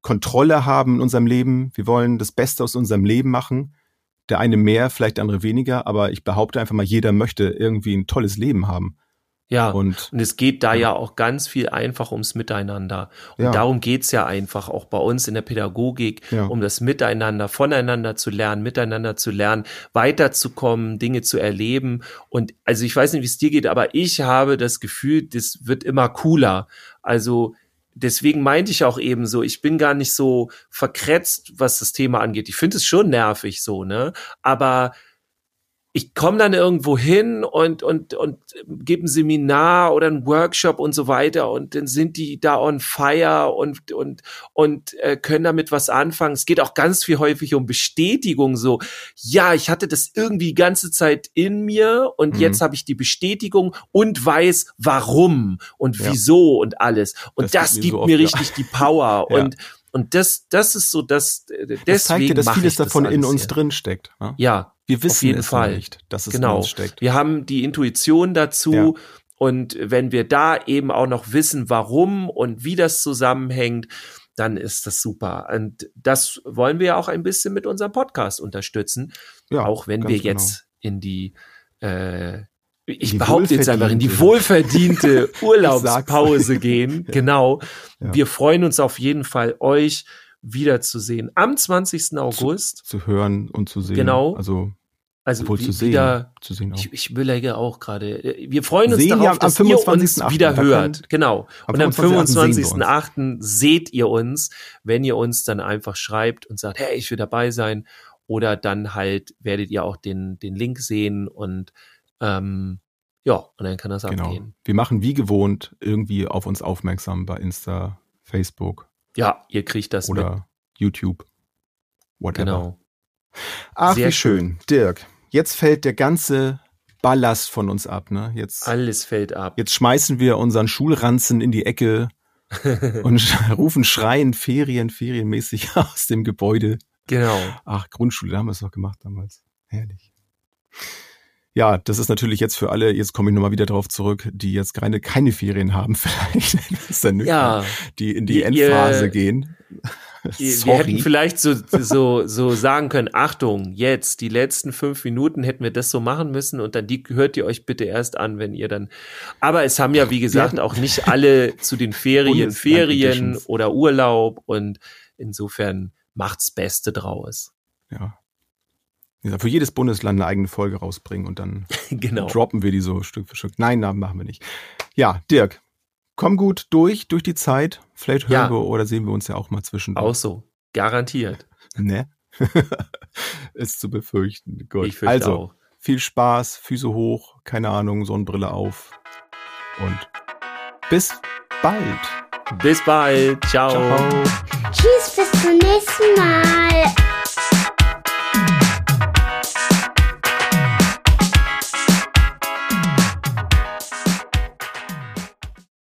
Speaker 2: Kontrolle haben in unserem Leben. Wir wollen das Beste aus unserem Leben machen. Der eine mehr, vielleicht der andere weniger, aber ich behaupte einfach mal, jeder möchte irgendwie ein tolles Leben haben.
Speaker 3: Ja, und, und es geht da ja. ja auch ganz viel einfach ums Miteinander. Und ja. darum geht's ja einfach auch bei uns in der Pädagogik, ja. um das Miteinander, voneinander zu lernen, miteinander zu lernen, weiterzukommen, Dinge zu erleben. Und also ich weiß nicht, wie es dir geht, aber ich habe das Gefühl, das wird immer cooler. Also deswegen meinte ich auch eben so, ich bin gar nicht so verkretzt, was das Thema angeht. Ich finde es schon nervig so, ne? Aber ich komme dann irgendwo hin und, und, und gebe ein Seminar oder ein Workshop und so weiter und dann sind die da on fire und, und, und äh, können damit was anfangen. Es geht auch ganz viel häufig um Bestätigung so. Ja, ich hatte das irgendwie die ganze Zeit in mir und mhm. jetzt habe ich die Bestätigung und weiß warum und ja. wieso und alles. Und das, das gibt so mir oft, richtig ja. die Power *laughs* ja. und und das, das ist so, das, deswegen das zeigt dir,
Speaker 2: dass vieles davon in uns hier. drin steckt.
Speaker 3: Ne? Ja,
Speaker 2: wir wissen
Speaker 3: auf jeden
Speaker 2: es
Speaker 3: Fall
Speaker 2: nicht, dass es
Speaker 3: genau.
Speaker 2: in uns steckt.
Speaker 3: Wir haben die Intuition dazu. Ja. Und wenn wir da eben auch noch wissen, warum und wie das zusammenhängt, dann ist das super. Und das wollen wir ja auch ein bisschen mit unserem Podcast unterstützen. Ja, auch wenn wir jetzt genau. in die, äh, ich die behaupte jetzt einfach in die wohlverdiente *laughs* Urlaubspause gehen. Genau. Ja. Wir freuen uns auf jeden Fall, euch wiederzusehen am 20. August.
Speaker 2: Zu, zu hören und zu sehen.
Speaker 3: Genau.
Speaker 2: Also
Speaker 3: also
Speaker 2: Obwohl
Speaker 3: wie,
Speaker 2: zu sehen,
Speaker 3: wieder,
Speaker 2: zu sehen auch.
Speaker 3: Ich, ich überlege auch gerade. Wir freuen uns
Speaker 2: sehen
Speaker 3: darauf,
Speaker 2: am,
Speaker 3: dass
Speaker 2: 25.
Speaker 3: ihr uns wieder hört. Genau.
Speaker 2: Am
Speaker 3: und am
Speaker 2: 25.8.
Speaker 3: 25.8. seht ihr uns, wenn ihr uns dann einfach schreibt und sagt, hey, ich will dabei sein. Oder dann halt werdet ihr auch den, den Link sehen und ähm, ja, und dann kann das
Speaker 2: genau.
Speaker 3: abgehen.
Speaker 2: Wir machen wie gewohnt irgendwie auf uns aufmerksam bei Insta, Facebook.
Speaker 3: Ja, ihr kriegt das
Speaker 2: oder
Speaker 3: mit.
Speaker 2: YouTube. Whatever.
Speaker 3: Genau.
Speaker 2: Ach,
Speaker 3: Sehr
Speaker 2: wie schön. Dirk, jetzt fällt der ganze Ballast von uns ab. Ne? Jetzt,
Speaker 3: Alles fällt ab.
Speaker 2: jetzt schmeißen wir unseren Schulranzen in die Ecke *laughs* und *laughs* rufen schreien Ferien, ferienmäßig *laughs* aus dem Gebäude.
Speaker 3: Genau.
Speaker 2: Ach, Grundschule, da haben wir es noch gemacht damals. Herrlich. Ja, das ist natürlich jetzt für alle, jetzt komme ich nochmal wieder drauf zurück, die jetzt gerade keine Ferien haben, *laughs* vielleicht, ist dann
Speaker 3: Ja.
Speaker 2: die in die
Speaker 3: Ihr-
Speaker 2: Endphase gehen.
Speaker 3: Wir hätten vielleicht so, so, so sagen können, Achtung, jetzt, die letzten fünf Minuten hätten wir das so machen müssen und dann die hört ihr euch bitte erst an, wenn ihr dann, aber es haben ja, wie gesagt, auch nicht alle zu den Ferien, Ferien oder Urlaub und insofern macht's Beste draus.
Speaker 2: Ja. Für jedes Bundesland eine eigene Folge rausbringen und dann *laughs*
Speaker 3: genau.
Speaker 2: droppen wir die so Stück für Stück. Nein, na, machen wir nicht. Ja, Dirk, komm gut durch, durch die Zeit. Vielleicht hören
Speaker 3: Ja.
Speaker 2: wir oder sehen wir uns ja auch mal zwischendurch.
Speaker 3: Auch so. Garantiert. *laughs*
Speaker 2: Ne? *laughs* Ist zu befürchten. Gut.
Speaker 3: Ich fürchte
Speaker 2: also,
Speaker 3: auch.
Speaker 2: viel Spaß, Füße hoch, keine Ahnung, Sonnenbrille auf. Und bis bald.
Speaker 3: Bis bald. Ciao.
Speaker 2: Ciao.
Speaker 1: Tschüss, bis zum nächsten Mal.